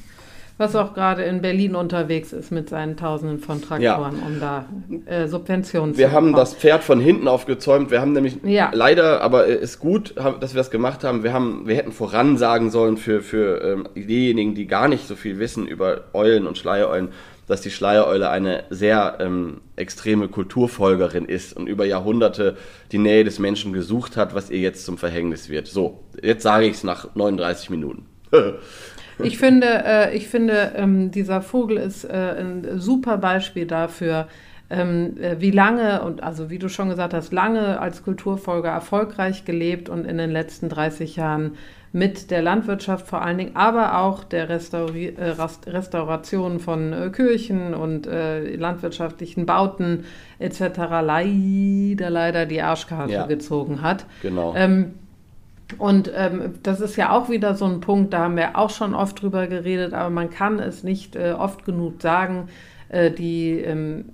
Was auch gerade in Berlin unterwegs ist mit seinen Tausenden von Traktoren, ja. um da äh, Subventionen zu Wir haben das Pferd von hinten aufgezäumt. Wir haben nämlich ja. leider, aber ist gut, dass wir das gemacht haben. Wir, haben, wir hätten voransagen sollen für, für ähm, diejenigen, die gar nicht so viel wissen über Eulen und Schleiereulen, dass die Schleiereule eine sehr ähm, extreme Kulturfolgerin ist und über Jahrhunderte die Nähe des Menschen gesucht hat, was ihr jetzt zum Verhängnis wird. So, jetzt sage ich es nach 39 Minuten. Ich finde, äh, ich finde ähm, dieser Vogel ist äh, ein super Beispiel dafür, ähm, äh, wie lange und also wie du schon gesagt hast, lange als Kulturfolger erfolgreich gelebt und in den letzten 30 Jahren mit der Landwirtschaft vor allen Dingen, aber auch der Restauri äh, Restauration von äh, Kirchen und äh, landwirtschaftlichen Bauten etc. leider, leider die Arschkarte ja. gezogen hat. Genau. Ähm, und ähm, das ist ja auch wieder so ein Punkt, da haben wir auch schon oft drüber geredet, aber man kann es nicht äh, oft genug sagen. Äh, die ähm,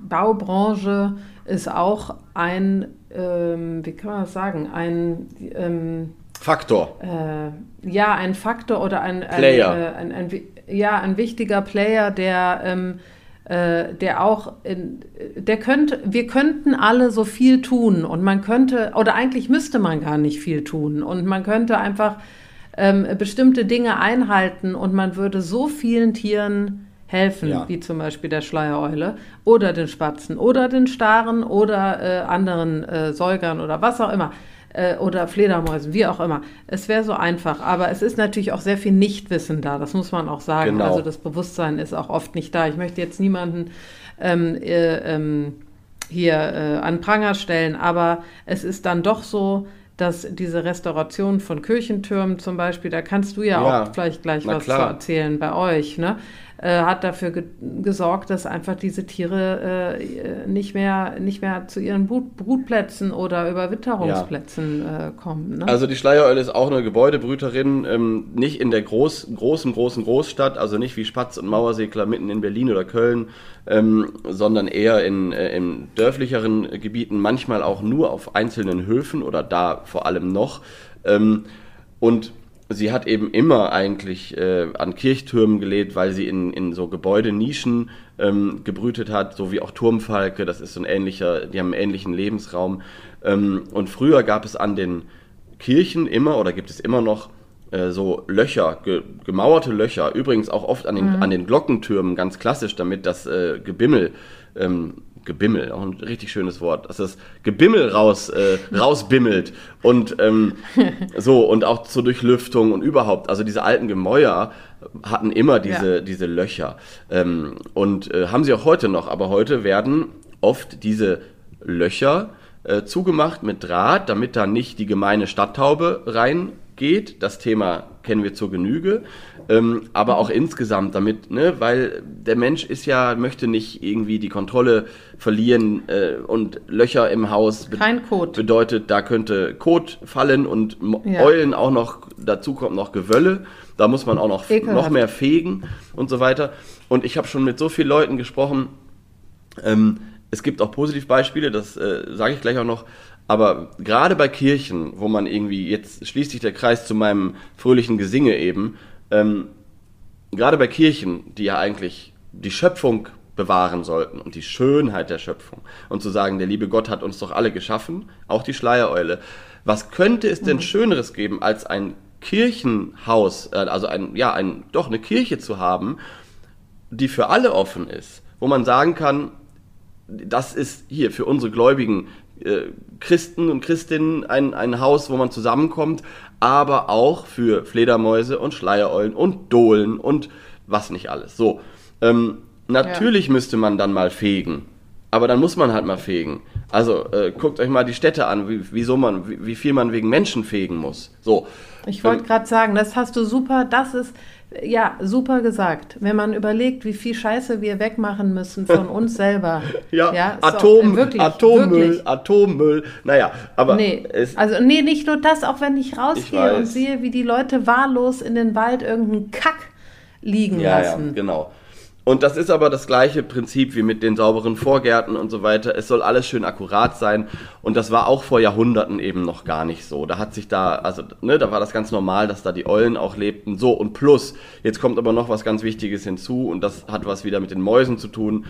Baubranche ist auch ein, ähm, wie kann man das sagen, ein ähm, Faktor. Äh, ja, ein Faktor oder ein, Player. Ein, äh, ein, ein, ja, ein wichtiger Player, der ähm, äh, der auch, in, der könnte, wir könnten alle so viel tun und man könnte, oder eigentlich müsste man gar nicht viel tun und man könnte einfach ähm, bestimmte Dinge einhalten und man würde so vielen Tieren helfen, ja. wie zum Beispiel der Schleiereule oder den Spatzen oder den Staren oder äh, anderen äh, Säugern oder was auch immer äh, oder Fledermäusen, wie auch immer. Es wäre so einfach, aber es ist natürlich auch sehr viel Nichtwissen da, das muss man auch sagen. Genau. Also das Bewusstsein ist auch oft nicht da. Ich möchte jetzt niemanden ähm, äh, ähm, hier äh, an Pranger stellen, aber es ist dann doch so, dass diese Restauration von Kirchentürmen zum Beispiel, da kannst du ja, ja auch vielleicht gleich was klar. zu erzählen bei euch, ne? Äh, hat dafür ge gesorgt, dass einfach diese Tiere äh, nicht, mehr, nicht mehr zu ihren Brut Brutplätzen oder Überwinterungsplätzen ja. äh, kommen. Ne? Also die Schleiereule ist auch eine Gebäudebrüterin, ähm, nicht in der groß, großen, großen Großstadt, also nicht wie Spatz und Mauersegler mitten in Berlin oder Köln, ähm, sondern eher in, äh, in dörflicheren Gebieten, manchmal auch nur auf einzelnen Höfen oder da vor allem noch. Ähm, und sie hat eben immer eigentlich äh, an Kirchtürmen gelebt, weil sie in, in so Gebäudenischen ähm, gebrütet hat, so wie auch Turmfalke, das ist so ein ähnlicher, die haben einen ähnlichen Lebensraum. Ähm, und früher gab es an den Kirchen immer oder gibt es immer noch äh, so Löcher, ge, gemauerte Löcher, übrigens auch oft an den, mhm. an den Glockentürmen, ganz klassisch, damit das äh, Gebimmel ähm, Gebimmel, auch ein richtig schönes Wort, dass das Gebimmel raus, äh, rausbimmelt und ähm, so und auch zur Durchlüftung und überhaupt, also diese alten Gemäuer hatten immer diese, ja. diese Löcher ähm, und äh, haben sie auch heute noch, aber heute werden oft diese Löcher äh, zugemacht mit Draht, damit da nicht die gemeine Stadttaube reingeht. Das Thema kennen wir zur Genüge. Ähm, aber auch insgesamt damit, ne, weil der Mensch ist ja, möchte nicht irgendwie die Kontrolle verlieren äh, und Löcher im Haus be Kein Kot. bedeutet, da könnte Kot fallen und ja. Eulen auch noch, dazu kommt noch Gewölle, da muss man auch noch, noch mehr fegen und so weiter. Und ich habe schon mit so vielen Leuten gesprochen, ähm, es gibt auch Positivbeispiele, das äh, sage ich gleich auch noch, aber gerade bei Kirchen, wo man irgendwie, jetzt schließt sich der Kreis zu meinem fröhlichen Gesinge eben, ähm, gerade bei Kirchen, die ja eigentlich die Schöpfung bewahren sollten und die Schönheit der Schöpfung und zu sagen, der liebe Gott hat uns doch alle geschaffen, auch die Schleiereule. Was könnte es denn mhm. Schöneres geben, als ein Kirchenhaus, äh, also ein, ja, ein, doch eine Kirche zu haben, die für alle offen ist, wo man sagen kann, das ist hier für unsere Gläubigen äh, Christen und Christinnen ein, ein Haus, wo man zusammenkommt, aber auch für Fledermäuse und Schleiereulen und Dohlen und was nicht alles. So, ähm, natürlich ja. müsste man dann mal fegen, aber dann muss man halt mal fegen. Also äh, guckt euch mal die Städte an, wie, wieso man, wie, wie, viel man wegen Menschen fegen muss. So. Ich wollte ähm, gerade sagen, das hast du super, das ist ja, super gesagt. Wenn man überlegt, wie viel Scheiße wir wegmachen müssen von uns selber. ja, ja Atom, so, wirklich, Atommüll, wirklich. Atommüll. Naja, aber. Nee, also, nee, nicht nur das, auch wenn ich rausgehe ich und sehe, wie die Leute wahllos in den Wald irgendeinen Kack liegen ja, lassen. Ja, genau. Und das ist aber das gleiche Prinzip wie mit den sauberen Vorgärten und so weiter. Es soll alles schön akkurat sein. Und das war auch vor Jahrhunderten eben noch gar nicht so. Da hat sich da, also, ne, da war das ganz normal, dass da die Eulen auch lebten. So, und plus, jetzt kommt aber noch was ganz Wichtiges hinzu und das hat was wieder mit den Mäusen zu tun.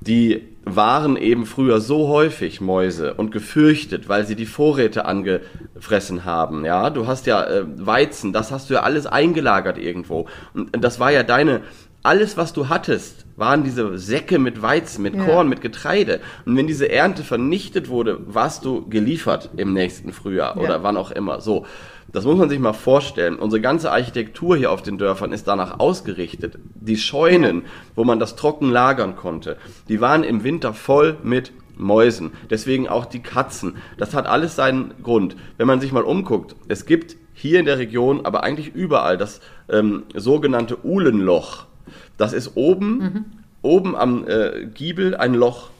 Die waren eben früher so häufig Mäuse und gefürchtet, weil sie die Vorräte angefressen haben. Ja, du hast ja äh, Weizen, das hast du ja alles eingelagert irgendwo. Und das war ja deine, alles, was du hattest, waren diese Säcke mit Weizen, mit ja. Korn, mit Getreide. Und wenn diese Ernte vernichtet wurde, warst du geliefert im nächsten Frühjahr ja. oder wann auch immer. So. Das muss man sich mal vorstellen. Unsere ganze Architektur hier auf den Dörfern ist danach ausgerichtet. Die Scheunen, wo man das trocken lagern konnte, die waren im Winter voll mit Mäusen. Deswegen auch die Katzen. Das hat alles seinen Grund. Wenn man sich mal umguckt, es gibt hier in der Region, aber eigentlich überall, das ähm, sogenannte Uhlenloch. Das ist oben, mhm. oben am äh, Giebel ein Loch,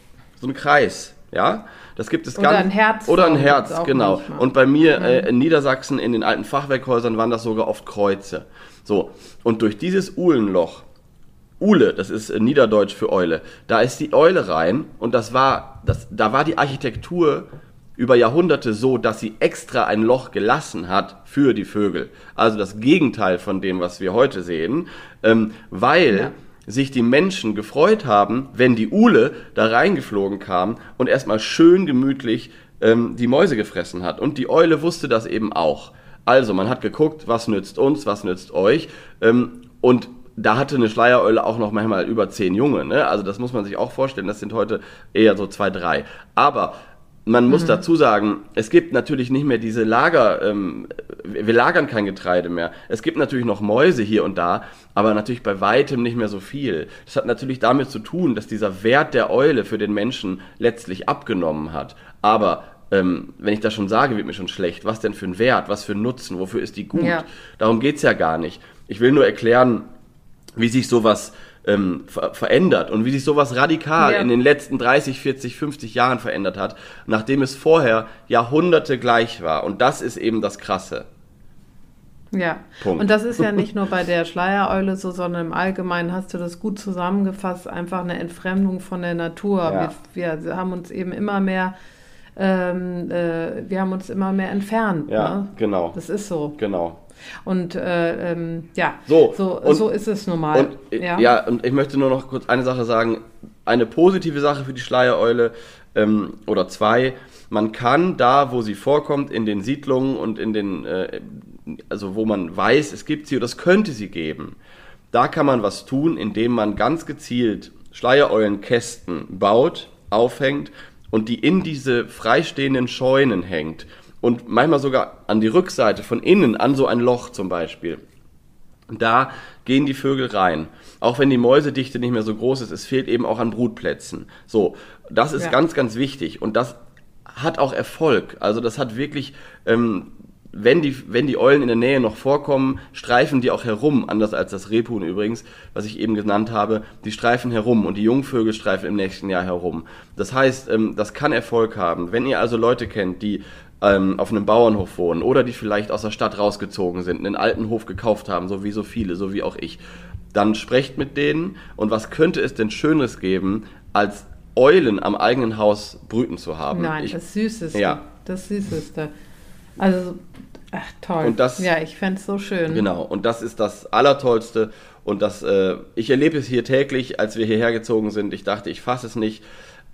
so ein Kreis, ja. Das gibt es oder ganz. Ein Herz oder ein Herz, genau. Manchmal. Und bei mir mhm. äh, in Niedersachsen in den alten Fachwerkhäusern waren das sogar oft Kreuze. So. Und durch dieses Uhlenloch, Ule, das ist äh, Niederdeutsch für Eule, da ist die Eule rein und das war, das, da war die Architektur über Jahrhunderte so, dass sie extra ein Loch gelassen hat für die Vögel. Also das Gegenteil von dem, was wir heute sehen, ähm, weil ja. sich die Menschen gefreut haben, wenn die Ule da reingeflogen kam und erstmal schön gemütlich ähm, die Mäuse gefressen hat. Und die Eule wusste das eben auch. Also man hat geguckt, was nützt uns, was nützt euch. Ähm, und da hatte eine Schleiereule auch noch manchmal über zehn Junge. Ne? Also das muss man sich auch vorstellen. Das sind heute eher so zwei, drei. Aber man muss mhm. dazu sagen, es gibt natürlich nicht mehr diese Lager, ähm, wir lagern kein Getreide mehr. Es gibt natürlich noch Mäuse hier und da, aber natürlich bei weitem nicht mehr so viel. Das hat natürlich damit zu tun, dass dieser Wert der Eule für den Menschen letztlich abgenommen hat. Aber ähm, wenn ich das schon sage, wird mir schon schlecht. Was denn für ein Wert, was für ein Nutzen, wofür ist die gut? Ja. Darum geht's ja gar nicht. Ich will nur erklären, wie sich sowas ähm, ver verändert und wie sich sowas radikal ja. in den letzten 30, 40, 50 Jahren verändert hat, nachdem es vorher Jahrhunderte gleich war. Und das ist eben das Krasse. Ja, Punkt. und das ist ja nicht nur bei der Schleiereule so, sondern im Allgemeinen hast du das gut zusammengefasst, einfach eine Entfremdung von der Natur. Ja. Wir, wir, haben uns eben immer mehr, ähm, äh, wir haben uns immer mehr entfernt. Ja, ne? genau. Das ist so. Genau. Und äh, ähm, ja, so, so, und, so ist es normal. Und, ja. ja, und ich möchte nur noch kurz eine Sache sagen. Eine positive Sache für die Schleiereule ähm, oder zwei. Man kann da, wo sie vorkommt, in den Siedlungen und in den, äh, also wo man weiß, es gibt sie oder es könnte sie geben, da kann man was tun, indem man ganz gezielt Schleiereulenkästen baut, aufhängt und die in diese freistehenden Scheunen hängt und manchmal sogar an die Rückseite von innen, an so ein Loch zum Beispiel. Da gehen die Vögel rein. Auch wenn die Mäusedichte nicht mehr so groß ist, es fehlt eben auch an Brutplätzen. So, das ist ja. ganz, ganz wichtig. Und das hat auch Erfolg. Also das hat wirklich, ähm, wenn, die, wenn die Eulen in der Nähe noch vorkommen, streifen die auch herum, anders als das Rebhuhn übrigens, was ich eben genannt habe, die streifen herum und die Jungvögel streifen im nächsten Jahr herum. Das heißt, ähm, das kann Erfolg haben. Wenn ihr also Leute kennt, die ähm, auf einem Bauernhof wohnen oder die vielleicht aus der Stadt rausgezogen sind, einen alten Hof gekauft haben, so wie so viele, so wie auch ich, dann sprecht mit denen und was könnte es denn Schönes geben, als Eulen am eigenen Haus brüten zu haben? Nein, ich, das Süßeste. Ja. Das Süßeste. Also, ach toll. Und das, ja, ich fände es so schön. Genau, und das ist das Allertollste. Und das, äh, ich erlebe es hier täglich, als wir hierher gezogen sind. Ich dachte, ich fasse es nicht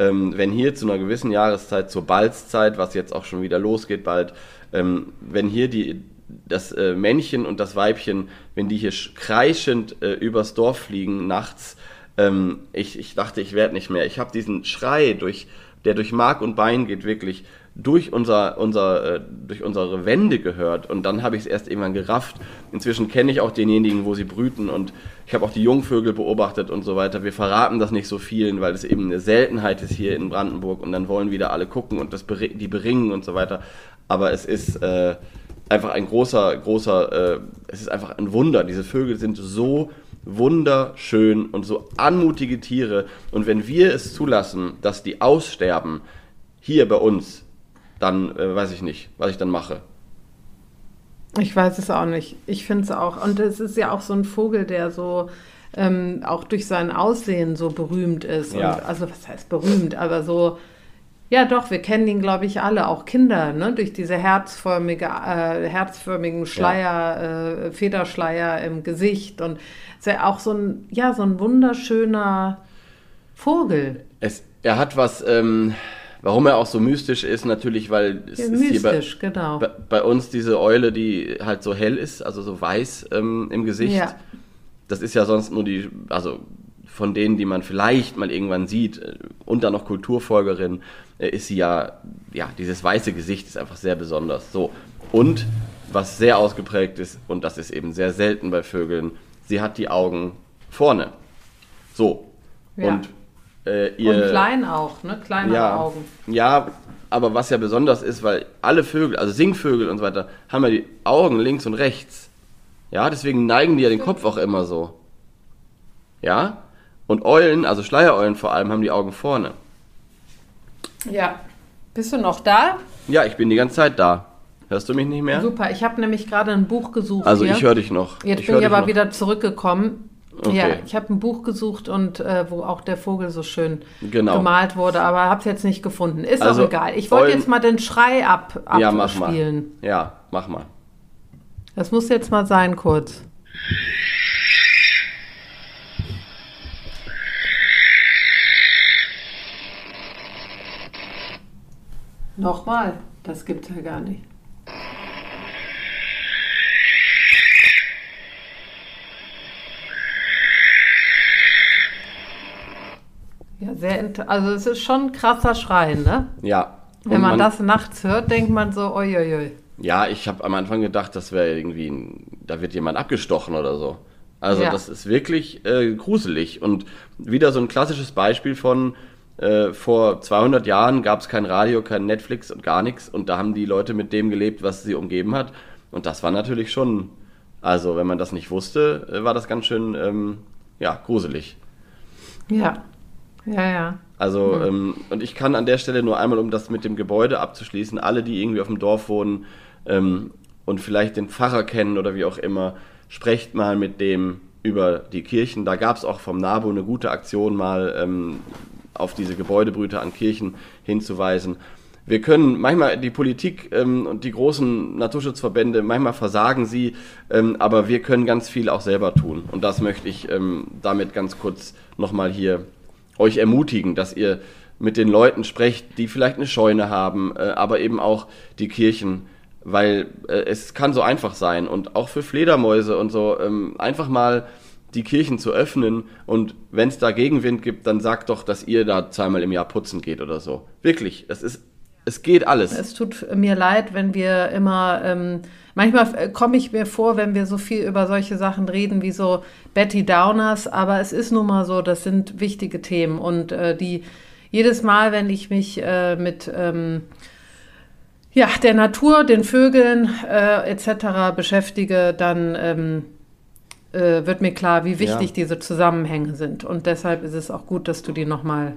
ähm, wenn hier zu einer gewissen Jahreszeit, zur Balzzeit, was jetzt auch schon wieder losgeht bald, ähm, wenn hier die, das äh, Männchen und das Weibchen, wenn die hier kreischend äh, übers Dorf fliegen nachts, ähm, ich, ich dachte, ich werde nicht mehr. Ich habe diesen Schrei, durch, der durch Mark und Bein geht, wirklich durch, unser, unser, äh, durch unsere Wände gehört. Und dann habe ich es erst irgendwann gerafft. Inzwischen kenne ich auch denjenigen, wo sie brüten. Und ich habe auch die Jungvögel beobachtet und so weiter. Wir verraten das nicht so vielen, weil es eben eine Seltenheit ist hier in Brandenburg. Und dann wollen wieder alle gucken und das die beringen und so weiter. Aber es ist äh, einfach ein großer, großer, äh, es ist einfach ein Wunder. Diese Vögel sind so wunderschön und so anmutige Tiere. Und wenn wir es zulassen, dass die aussterben, hier bei uns, dann äh, weiß ich nicht, was ich dann mache. Ich weiß es auch nicht. Ich finde es auch. Und es ist ja auch so ein Vogel, der so ähm, auch durch sein Aussehen so berühmt ist. Ja. Und, also was heißt berühmt, aber so, ja doch, wir kennen ihn, glaube ich, alle, auch Kinder, ne? durch diese herzförmige, äh, herzförmigen Schleier, äh, Federschleier im Gesicht und ist ja auch so ein, ja, so ein wunderschöner Vogel. Es, er hat was, ähm, warum er auch so mystisch ist, natürlich, weil es Ja, ist hier bei, mystisch, genau. bei, bei uns diese Eule, die halt so hell ist, also so weiß ähm, im Gesicht. Ja. Das ist ja sonst nur die, also von denen, die man vielleicht mal irgendwann sieht, äh, und dann noch Kulturfolgerin, äh, ist sie ja, ja, dieses weiße Gesicht ist einfach sehr besonders. So. Und was sehr ausgeprägt ist, und das ist eben sehr selten bei Vögeln, sie hat die Augen vorne. So. Ja. Und äh, ihr. Und klein auch, ne? Kleinere ja, Augen. Ja, aber was ja besonders ist, weil alle Vögel, also Singvögel und so weiter, haben ja die Augen links und rechts. Ja, deswegen neigen die ja den Kopf auch immer so. Ja? Und Eulen, also Schleiereulen vor allem, haben die Augen vorne. Ja. Bist du noch da? Ja, ich bin die ganze Zeit da. Hörst du mich nicht mehr? Super, ich habe nämlich gerade ein Buch gesucht. Also hier. ich höre dich noch. Jetzt ich bin ich aber noch. wieder zurückgekommen. Okay. Ja, ich habe ein Buch gesucht und äh, wo auch der Vogel so schön Genau. gemalt wurde, aber habe es jetzt nicht gefunden. Ist Also, auch egal. Ich wollte jetzt mal den Schrei ab, Ja, mach mal. abspielen. Ja, mach mal. Das muss jetzt mal sein kurz. Nochmal, das gibt's ja gar nicht. Ja, sehr also es ist schon ein krasser Schrei, ne? Ja. Wenn Und man, das nachts hört, denkt man so, uiuiui. Ja, ich habe am Anfang gedacht, das wäre irgendwie, ein, da wird jemand abgestochen oder so. Also Ja. das ist wirklich äh, gruselig und wieder so ein klassisches Beispiel von äh, vor 200 Jahren gab es kein Radio, kein Netflix und gar nichts und da haben die Leute mit dem gelebt, was sie umgeben hat und das war natürlich schon, also wenn man das nicht wusste, äh, war das ganz schön, ähm, ja, gruselig. Ja, ja, ja. Also, ähm, und ich kann an der Stelle nur einmal, um das mit dem Gebäude abzuschließen, alle, die irgendwie auf dem Dorf wohnen ähm, und vielleicht den Pfarrer kennen oder wie auch immer, sprecht mal mit dem über die Kirchen. Da gab es auch vom NABU eine gute Aktion, mal ähm, auf diese Gebäudebrüte an Kirchen hinzuweisen. Wir können manchmal die Politik ähm, und die großen Naturschutzverbände, manchmal versagen sie, ähm, aber wir können ganz viel auch selber tun. Und das möchte ich ähm, damit ganz kurz nochmal hier euch ermutigen, dass ihr mit den Leuten sprecht, die vielleicht eine Scheune haben, äh, aber eben auch die Kirchen, weil äh, es kann so einfach sein und auch für Fledermäuse und so ähm, einfach mal die Kirchen zu öffnen und wenn es da Gegenwind gibt, dann sagt doch, dass ihr da zweimal im Jahr putzen geht oder so. Wirklich, es ist, es geht alles. Es tut mir leid, wenn wir immer, ähm, manchmal äh, komme ich mir vor, wenn wir so viel über solche Sachen reden wie so Betty Downers, aber es ist nun mal so, das sind wichtige Themen und äh, die jedes Mal, wenn ich mich äh, mit ähm, ja, der Natur, den Vögeln äh, etc. beschäftige, dann ähm, äh, wird mir klar, wie wichtig Ja. diese Zusammenhänge sind. Und deshalb ist es auch gut, dass du die nochmal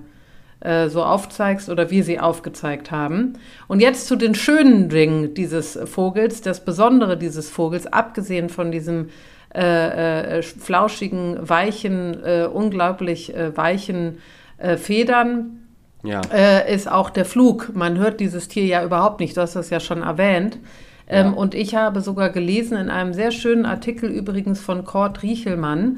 äh, so aufzeigst oder wir sie aufgezeigt haben. Und jetzt zu den schönen Dingen dieses Vogels, das Besondere dieses Vogels, abgesehen von diesem äh, äh, flauschigen, weichen, äh, unglaublich äh, weichen Federn, Ja, ist auch der Flug. Man hört dieses Tier ja überhaupt nicht, du hast das ja schon erwähnt. Ähm, Ja. Und ich habe sogar gelesen in einem sehr schönen Artikel übrigens von Kurt Riechelmann.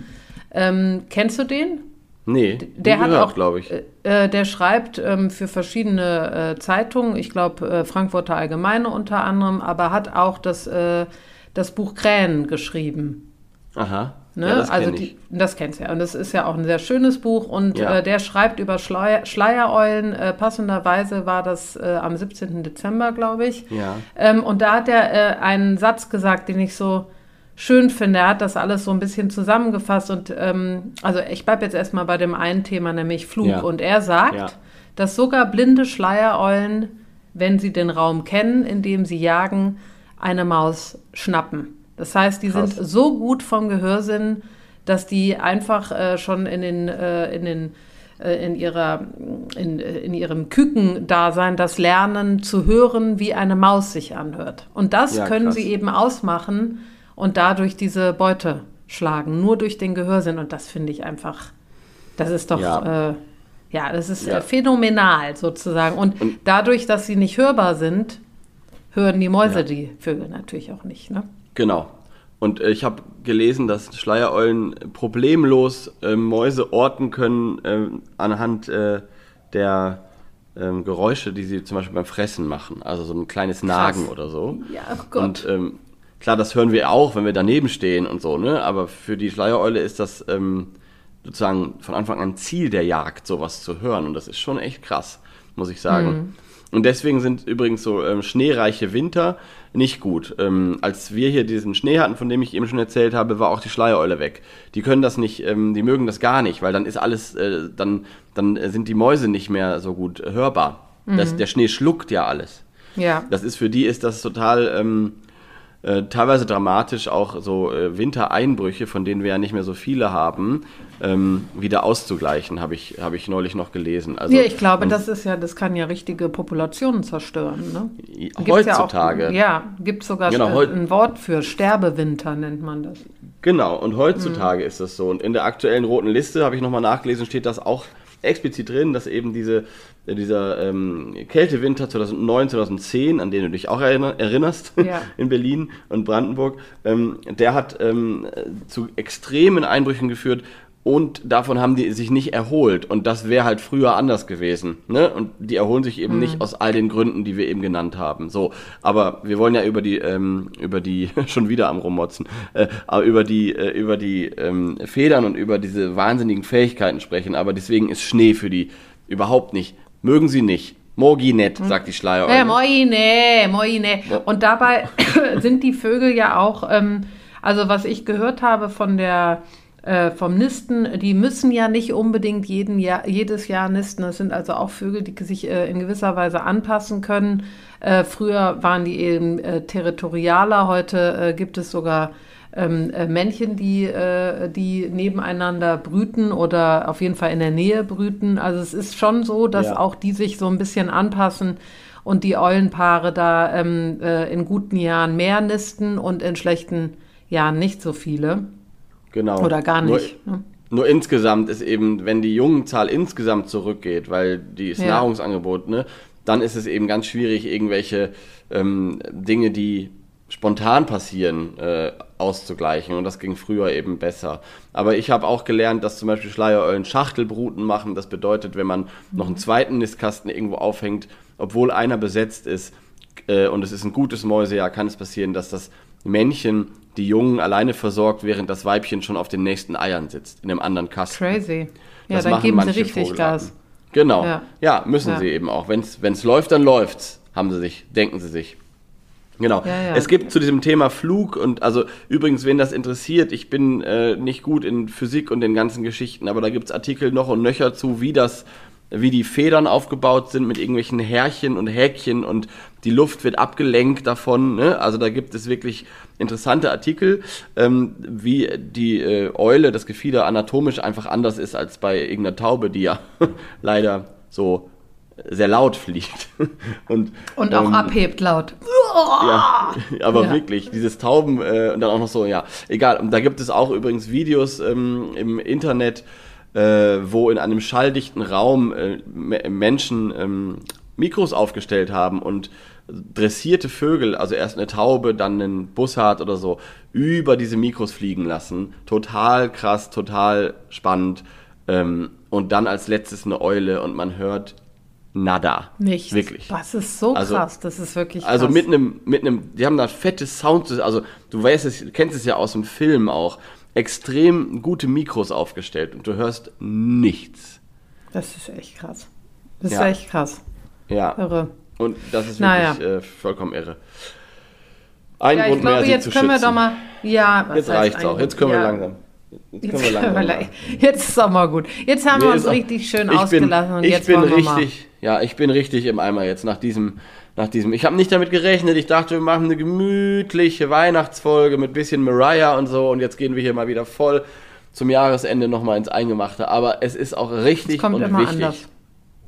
Ähm, kennst du den? Nee, Der hat gehört, auch, glaube ich. Äh, der schreibt ähm, für verschiedene äh, Zeitungen, ich glaube äh, Frankfurter Allgemeine unter anderem, aber hat auch das, äh, das Buch Krähen geschrieben. Aha, Ne? ja, das also die, das kennst du ja. Und das ist ja auch ein sehr schönes Buch. Und Ja. äh, der schreibt über Schleier, Schleiereulen. Äh, passenderweise war das äh, am 17. Dezember, glaube ich. Ja. Ähm, und da hat er äh, einen Satz gesagt, den ich so schön finde. Er hat das alles so ein bisschen zusammengefasst. Und ähm, also ich bleibe jetzt erstmal bei dem einen Thema, nämlich Flug. Ja. Und er sagt, Ja. dass sogar blinde Schleiereulen, wenn sie den Raum kennen, in dem sie jagen, eine Maus schnappen. Das heißt, die Krass. sind so gut vom Gehörsinn, dass die einfach äh, schon in den, äh, in den äh, in, ihrer, in, äh, in ihrem Kükendasein das Lernen zu hören, wie eine Maus sich anhört. Und das Ja, können krass. sie eben ausmachen und dadurch diese Beute schlagen, nur durch den Gehörsinn. Und das finde ich einfach, das ist doch, ja, äh, ja das ist ja. phänomenal sozusagen. Und, und, dadurch, dass sie nicht hörbar sind, hören die Mäuse ja. die Vögel natürlich auch nicht. Ne? Genau. Und äh, ich habe gelesen, dass Schleiereulen problemlos äh, Mäuse orten können äh, anhand äh, der ähm, Geräusche, die sie zum Beispiel beim Fressen machen. Also so ein kleines Nagen Krass. oder so. Ja, oh Gott. Und ähm, klar, das hören wir auch, wenn wir daneben stehen und so, ne? Aber für die Schleiereule ist das ähm, sozusagen von Anfang an Ziel der Jagd, sowas zu hören. Und das ist schon echt krass, muss ich sagen. Mhm. Und deswegen sind übrigens so ähm, schneereiche Winter nicht gut. Ähm, als wir hier diesen Schnee hatten, von dem ich eben schon erzählt habe, war auch die Schleiereule weg. Die können das nicht, ähm, die mögen das gar nicht, weil dann ist alles, äh, dann, dann sind die Mäuse nicht mehr so gut hörbar. Mhm. Das, der Schnee schluckt ja alles. Ja. Das ist für die ist das total ähm, äh, teilweise dramatisch auch so äh, Wintereinbrüche, von denen wir ja nicht mehr so viele haben, ähm, wieder auszugleichen, habe ich, hab ich neulich noch gelesen. Also, ja, ich glaube, das ist ja, das kann ja richtige Populationen zerstören. Ne? Heutzutage. Ja, gibt es sogar genau, ein Wort für Sterbewinter, nennt man das. Genau, und heutzutage mhm. ist das so. Und in der aktuellen roten Liste, habe ich nochmal nachgelesen, steht das auch explizit drin, dass eben diese, dieser ähm, Kältewinter 2009, 2010, an den du dich auch erinnerst, ja. in Berlin und Brandenburg, ähm, der hat ähm, zu extremen Einbrüchen geführt, und davon haben die sich nicht erholt. Und das wäre halt früher anders gewesen. Ne? Und die erholen sich eben mhm. nicht aus all den Gründen, die wir eben genannt haben. So, aber wir wollen ja über die, ähm, über die, schon wieder am Rummotzen, äh, aber über die, äh, über die ähm, Federn und über diese wahnsinnigen Fähigkeiten sprechen. Aber deswegen ist Schnee für die überhaupt nicht. Mögen sie nicht. Morginet, hm. sagt die Schleier. Ja, moine, moine. Und dabei sind die Vögel ja auch, ähm, also was ich gehört habe von der äh, vom Nisten, die müssen ja nicht unbedingt jeden Jahr, jedes Jahr nisten. Das sind also auch Vögel, die sich äh, in gewisser Weise anpassen können. Äh, früher waren die eben äh, territorialer, heute äh, gibt es sogar ähm, äh, Männchen, die, die nebeneinander brüten oder auf jeden Fall in der Nähe brüten. Also es ist schon so, dass ja. auch die sich so ein bisschen anpassen und die Eulenpaare da ähm, in guten Jahren mehr nisten und in schlechten Jahren nicht so viele. Genau. Oder gar nicht. Nur, ne? nur insgesamt ist eben, wenn die Jungenzahl insgesamt zurückgeht, weil das ja. Nahrungsangebot, ne, dann ist es eben ganz schwierig, irgendwelche ähm, Dinge, die spontan passieren, äh, auszugleichen. Und das ging früher eben besser. Aber ich habe auch gelernt, dass zum Beispiel Schleiereulen Schachtelbruten machen. Das bedeutet, wenn man noch einen zweiten Nistkasten irgendwo aufhängt, obwohl einer besetzt ist, äh, und es ist ein gutes Mäusejahr, kann es passieren, dass das Männchen die Jungen alleine versorgt, während das Weibchen schon auf den nächsten Eiern sitzt, in einem anderen Kasten. Crazy. Ja, das dann geben sie richtig Gas. Genau. Ja, ja müssen ja. sie eben auch. Wenn es läuft, dann läuft's, haben sie sich, denken sie sich. Genau. Ja, ja. Es gibt zu diesem Thema Flug und also übrigens, wen das interessiert, ich bin äh, nicht gut in Physik und den ganzen Geschichten, aber da gibt es Artikel noch und nöcher zu, wie das wie die Federn aufgebaut sind mit irgendwelchen Härchen und Häkchen und die Luft wird abgelenkt davon. Ne? Also da gibt es wirklich interessante Artikel, ähm, wie die äh, Eule, das Gefieder anatomisch einfach anders ist als bei irgendeiner Taube, die ja leider so sehr laut fliegt. und, und auch ähm, abhebt laut. Ja, aber ja. wirklich, dieses Tauben äh, und dann auch noch so, ja, egal. Und da gibt es auch übrigens Videos ähm, im Internet, äh, wo in einem schalldichten Raum äh, Menschen ähm, Mikros aufgestellt haben und dressierte Vögel, also erst eine Taube, dann einen Bussard oder so, über diese Mikros fliegen lassen. Total krass, total spannend. Ähm, und dann als letztes eine Eule und man hört nada. Nichts. Wirklich. Das ist so also, krass, das ist wirklich also krass. Also mit einem, mit einem, die haben da fettes Sound, also du weißt es, kennst es ja aus dem Film auch extrem gute Mikros aufgestellt und du hörst nichts. Das ist echt krass. Das ja. ist echt krass. Ja. Irre. Und das ist wirklich naja. äh, vollkommen irre. Ein ja, Grund glaube, mehr, jetzt können schützen. wir doch mal. Ja, jetzt reicht es auch. Jetzt können ja. wir langsam. Jetzt, können wir langsam jetzt ist auch mal gut. Jetzt haben nee, wir uns richtig schön ausgelassen bin, und jetzt bin richtig, ja, ich bin richtig im Eimer jetzt nach diesem nach diesem. Ich habe nicht damit gerechnet. Ich dachte, wir machen eine gemütliche Weihnachtsfolge mit bisschen Mariah und so. Und jetzt gehen wir hier mal wieder voll zum Jahresende nochmal ins Eingemachte. Aber es ist auch richtig es kommt und immer wichtig. Anders.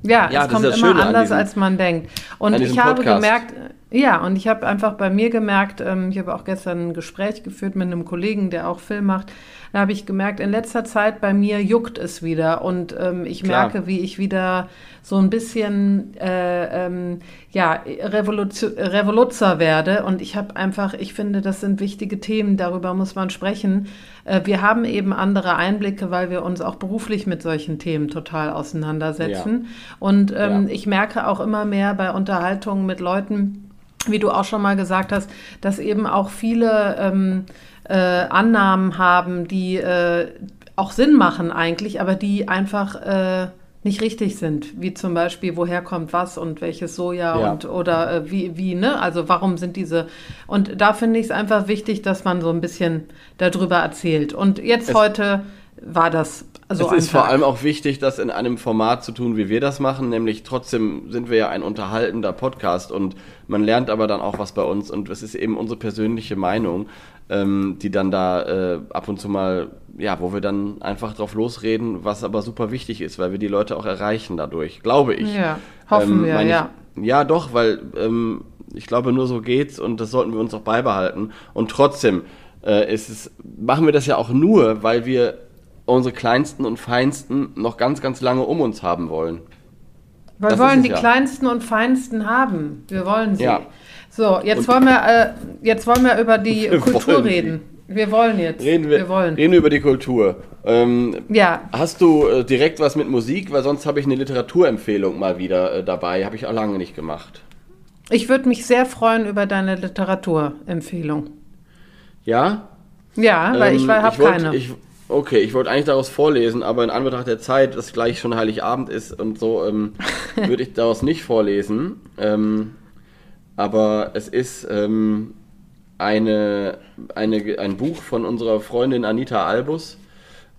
Ja, ja es kommt immer anders, als man denkt. Und ich habe Podcast. gemerkt, Ja, und ich habe einfach bei mir gemerkt, ähm, ich habe auch gestern ein Gespräch geführt mit einem Kollegen, der auch Film macht. Da habe ich gemerkt, in letzter Zeit bei mir juckt es wieder und ähm, ich Klar. merke, wie ich wieder so ein bisschen äh, ähm, ja, Revolution, Revoluzer werde. Und ich habe einfach, ich finde, das sind wichtige Themen, darüber muss man sprechen. Äh, wir haben eben andere Einblicke, weil wir uns auch beruflich mit solchen Themen total auseinandersetzen. Und ähm, Ja. ich merke auch immer mehr bei Unterhaltungen mit Leuten, wie du auch schon mal gesagt hast, dass eben auch viele ähm, äh, Annahmen haben, die äh, auch Sinn machen eigentlich, aber die einfach äh, nicht richtig sind. Wie zum Beispiel, woher kommt was und welches Soja Ja. und oder äh, wie, wie, ne? Also warum sind diese und da finde ich es einfach wichtig, dass man so ein bisschen darüber erzählt. Und jetzt Es- heute war das so es ist vor Tag. allem auch wichtig, das in einem Format zu tun, wie wir das machen, nämlich trotzdem sind wir ja ein unterhaltender Podcast und man lernt aber dann auch was bei uns und es ist eben unsere persönliche Meinung, ähm, die dann da äh, ab und zu mal, ja, wo wir dann einfach drauf losreden, was aber super wichtig ist, weil wir die Leute auch erreichen dadurch, glaube ich. Ja, hoffen wir, meine ich- ja. Ja, doch, weil ähm, ich glaube, nur so geht's und das sollten wir uns auch beibehalten. Und trotzdem äh, ist es, machen wir das ja auch nur, weil wir unsere Kleinsten und Feinsten noch ganz, ganz lange um uns haben wollen. Wir Das wollen die ja. kleinsten und feinsten haben. Wir wollen sie. Ja. So, jetzt Und- wollen wir, äh, jetzt wollen wir über die Wir Kultur wollen sie. reden. Wir wollen jetzt. Reden wir, wollen. reden wir über die Kultur. Ähm, Ja, hast du äh, direkt was mit Musik? Weil sonst habe ich eine Literaturempfehlung mal wieder äh, dabei. Habe ich auch lange nicht gemacht. ich würde mich sehr freuen über deine Literaturempfehlung. Ja? Ja, weil ich Ähm, habe wollt- keine. Ich, okay, ich wollte eigentlich daraus vorlesen, aber in Anbetracht der Zeit, dass gleich schon Heiligabend ist und so, ähm, würde ich daraus nicht vorlesen. Ähm, aber es ist ähm, eine, eine, ein Buch von unserer Freundin Anita Albus,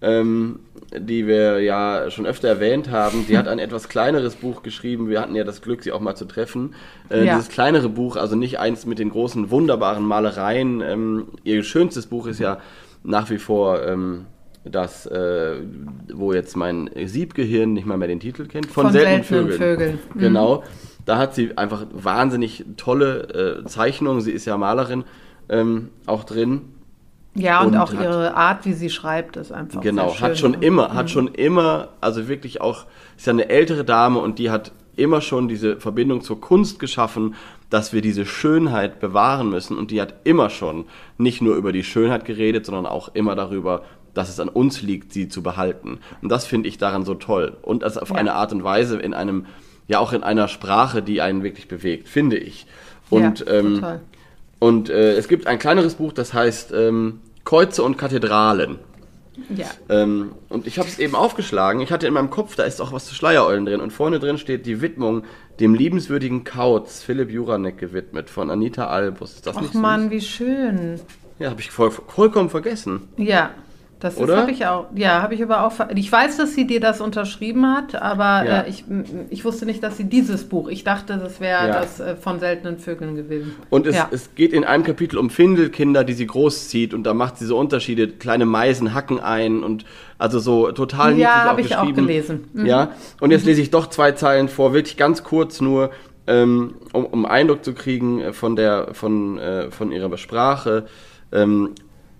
ähm, die wir ja schon öfter erwähnt haben. Die hat ein etwas kleineres Buch geschrieben. Wir hatten ja das Glück, sie auch mal zu treffen. Äh, Ja. Dieses kleinere Buch, also nicht eins mit den großen, wunderbaren Malereien. Ähm, ihr schönstes Buch ist ja nach wie vor ähm, das, äh, wo jetzt mein Siebgehirn nicht mal mehr den Titel kennt, von, Von seltenen, seltenen Vögeln. Vögeln. Mhm. Genau. Da hat sie einfach wahnsinnig tolle äh, Zeichnungen. Sie ist ja Malerin ähm, auch drin. ja, und, und auch hat- ihre Art, wie sie schreibt, ist einfach Genau, schön. Mhm. hat schon immer, hat schon immer, also wirklich auch, ist ja eine ältere Dame und die hat immer schon diese Verbindung zur Kunst geschaffen, dass wir diese Schönheit bewahren müssen und die hat immer schon nicht nur über die Schönheit geredet, sondern auch immer darüber, dass es an uns liegt, sie zu behalten. Und das finde ich daran so toll und das auf Ja. eine Art und Weise in einem, ja auch in einer Sprache, die einen wirklich bewegt, finde ich. Und ja, ähm, und äh, es gibt ein kleineres Buch, das heißt ähm, Kreuze und Kathedralen. Ja. Ähm, und ich habe es eben aufgeschlagen. Ich hatte in meinem Kopf, da ist auch was zu Schleiereulen drin. Und vorne drin steht die Widmung dem liebenswürdigen Kauz, Philipp Juranek gewidmet, von Anita Albus. Ist das Ach nicht süß? Mann, wie schön. Ja, habe ich voll, vollkommen vergessen. Ja, das habe ich auch. Ja, habe ich aber auch. Ich weiß, dass sie dir das unterschrieben hat, aber Ja. äh, ich, ich wusste nicht, dass sie dieses Buch. Ich dachte, das wäre Ja. das äh, von seltenen Vögeln gewesen. Und es, ja. es geht in einem Kapitel um Findelkinder, die sie großzieht. Und da macht sie so Unterschiede. Kleine Meisen hacken ein und also so total niedlich ja, auch habe ich auch gelesen. Mhm. Ja, und jetzt lese ich doch zwei Zeilen vor, wirklich ganz kurz nur, ähm, um, um Eindruck zu kriegen äh, von, der, von, äh, von ihrer Sprache. Ähm,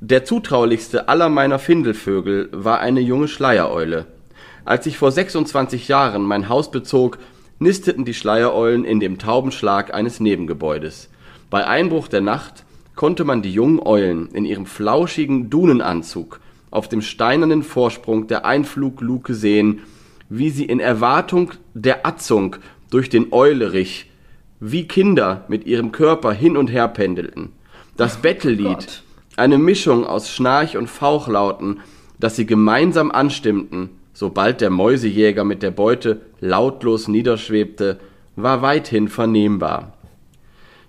der zutraulichste aller meiner Findelvögel war eine junge Schleiereule. Als ich vor 26 Jahren mein Haus bezog, nisteten die Schleiereulen in dem Taubenschlag eines Nebengebäudes. Bei Einbruch der Nacht konnte man die jungen Eulen in ihrem flauschigen Dunenanzug auf dem steinernen Vorsprung der Einflugluke sehen, wie sie in Erwartung der Atzung durch den Eulerich wie Kinder mit ihrem Körper hin und her pendelten. Das Bettellied. Eine Mischung aus Schnarch und Fauchlauten, das sie gemeinsam anstimmten, sobald der Mäusejäger mit der Beute lautlos niederschwebte, war weithin vernehmbar.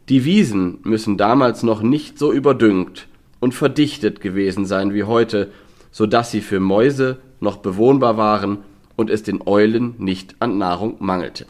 Die Wiesen müssen damals noch nicht so überdüngt und verdichtet gewesen sein wie heute, so dass sie für Mäuse noch bewohnbar waren und es den Eulen nicht an Nahrung mangelte.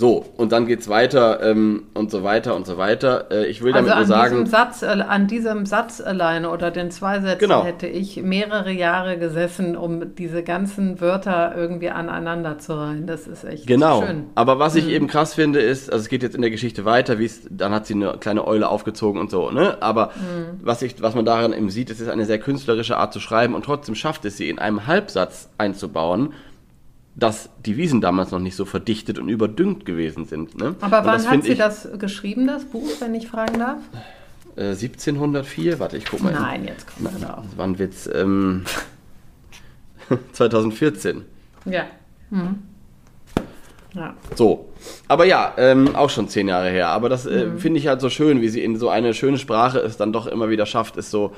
So, und dann geht's weiter ähm, und so weiter und so weiter. Äh, ich will damit also nur sagen. Diesem Satz, äh, an diesem Satz alleine oder den zwei Sätzen Genau. hätte ich mehrere Jahre gesessen, um diese ganzen Wörter irgendwie aneinander zu reihen. Das ist echt Genau. schön. Aber was ich eben krass finde, ist, also es geht jetzt in der Geschichte weiter, wie es, dann hat sie eine kleine Eule aufgezogen und so, ne? Aber was ich, was man daran eben sieht, es ist eine sehr künstlerische Art zu schreiben und trotzdem schafft es sie in einem Halbsatz einzubauen, dass die Wiesen damals noch nicht so verdichtet und überdüngt gewesen sind. Ne? Aber und wann hat sie ich, das geschrieben, das Buch, wenn ich fragen darf? Äh, 1704, warte, ich guck mal. Nein, jetzt kommt. Das war ein Witz. Ähm, 2014. Ja. Mhm. Ja. So. Aber ja, ähm, auch schon zehn Jahre her. Aber das Mhm. äh, finde ich halt so schön, wie sie in so eine schöne Sprache es dann doch immer wieder schafft, es so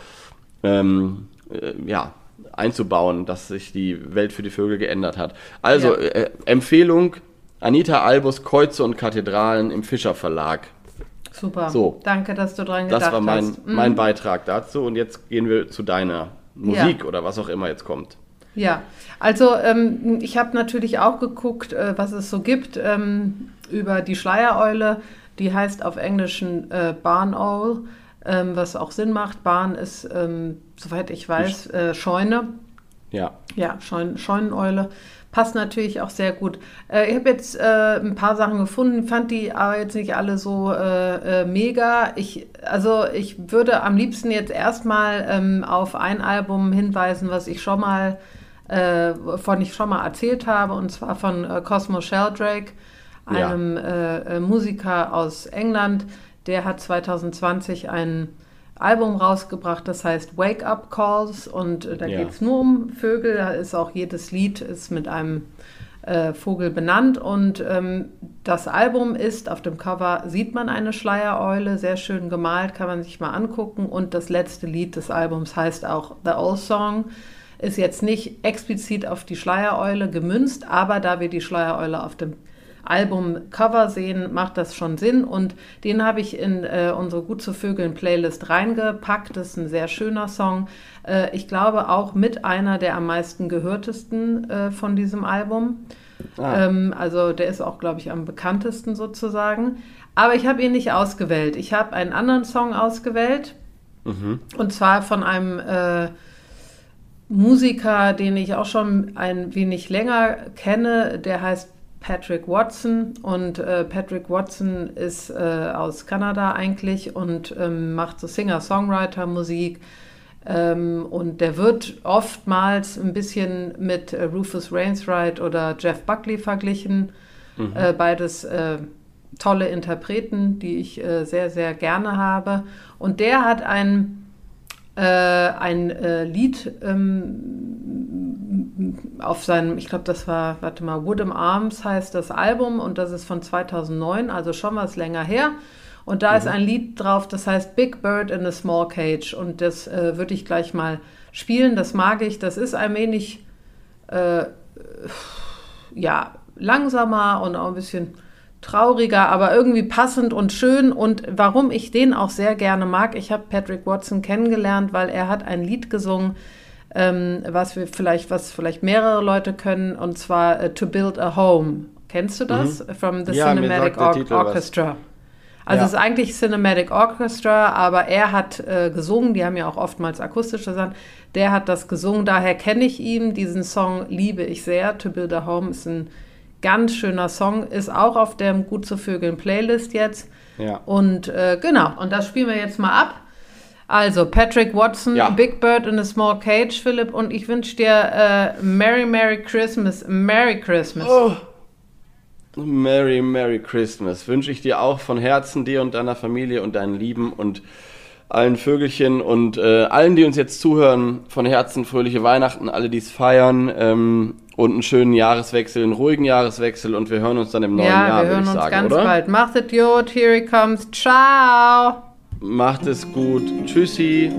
ähm, äh, ja, einzubauen, dass sich die Welt für die Vögel geändert hat. Also, Ja. äh, Empfehlung: Anita Albus, Kreuze und Kathedralen im Fischer Verlag. Super. So. Danke, dass du dran gedacht Das war mein, hast. Mhm. mein Beitrag dazu. Und jetzt gehen wir zu deiner Musik oder was auch immer jetzt kommt. Ja, also ähm, ich habe natürlich auch geguckt, äh, was es so gibt ähm, über die Schleiereule. Die heißt auf Englisch äh, Barn Owl, ähm, was auch Sinn macht. Barn ist, ähm, soweit ich weiß, äh, Scheune. Ja. Ja, Scheun Scheuneneule. Passt natürlich auch sehr gut. Äh, ich habe jetzt äh, ein paar Sachen gefunden, fand die aber jetzt nicht alle so äh, äh, mega. Ich, also ich würde am liebsten jetzt erstmal ähm, auf ein Album hinweisen, was ich schon mal, äh, von ich schon mal erzählt habe, und zwar von äh, Cosmo Sheldrake, Ja. einem äh, Musiker aus England. Der hat 2020 ein Album rausgebracht, das heißt Wake Up Calls und äh, da Ja. geht es nur um Vögel. Da ist auch jedes Lied ist mit einem äh, Vogel benannt und ähm, das Album ist auf dem Cover sieht man eine Schleiereule, sehr schön gemalt, kann man sich mal angucken und das letzte Lied des Albums heißt auch The Old Song. Ist jetzt nicht explizit auf die Schleiereule gemünzt, aber da wir die Schleiereule auf dem Albumcover sehen, macht das schon Sinn. Und den habe ich in äh, unsere Gut zu Vögeln Playlist reingepackt. Das ist ein sehr schöner Song. Äh, ich glaube auch mit einer der am meisten gehörtesten äh, von diesem Album. Ah. Ähm, also der ist auch, glaube ich, am bekanntesten sozusagen. Aber ich habe ihn nicht ausgewählt. Ich habe einen anderen Song ausgewählt. Und zwar von einem äh, Musiker, den ich auch schon ein wenig länger kenne. Der heißt Patrick Watson und äh, Patrick Watson ist äh, aus Kanada eigentlich und ähm, macht so Singer-Songwriter-Musik. Ähm, und der wird oftmals ein bisschen mit äh, Rufus Wainwright oder Jeff Buckley verglichen. Äh, beides äh, tolle Interpreten, die ich äh, sehr, sehr gerne habe. Und der hat ein, ein Lied ähm, auf seinem, ich glaube, das war, warte mal, Woodham Arms heißt das Album und das ist von 2009, also schon was länger her. Und da ist ein Lied drauf, das heißt Big Bird in a Small Cage und das äh, würde ich gleich mal spielen. Das mag ich. Das ist ein wenig, äh, ja, langsamer und auch ein bisschen trauriger, aber irgendwie passend und schön. Und warum ich den auch sehr gerne mag, ich habe Patrick Watson kennengelernt, weil er hat ein Lied gesungen, ähm, was wir vielleicht, was vielleicht mehrere Leute können, und zwar äh, To Build a Home. Kennst du das? From the Mhm. Ja, Cinematic Or Titel was. Orchestra. Also Ja. es ist eigentlich Cinematic Orchestra, aber er hat äh, gesungen, die haben ja auch oftmals akustische Sachen. Der hat das gesungen, daher kenne ich ihn. Diesen Song liebe ich sehr. To Build a Home ist ein ganz schöner Song, ist auch auf der Gut zu Vögeln Playlist jetzt. Ja. Und äh, genau, und das spielen wir jetzt mal ab. Also Patrick Watson, Ja. Big Bird in a Small Cage, Philipp, und ich wünsche dir äh, Merry, Merry Christmas, Merry Christmas. Oh. Merry, Merry Christmas. Wünsche ich dir auch von Herzen, dir und deiner Familie und deinen Lieben und allen Vögelchen und äh, allen, die uns jetzt zuhören, von Herzen fröhliche Weihnachten, alle, die es feiern ähm, und einen schönen Jahreswechsel, einen ruhigen Jahreswechsel und wir hören uns dann im neuen ja, Jahr, wir würde hören ich uns sagen, ganz oder? bald. Macht es gut, here he comes. Ciao. Macht es gut. Tschüssi.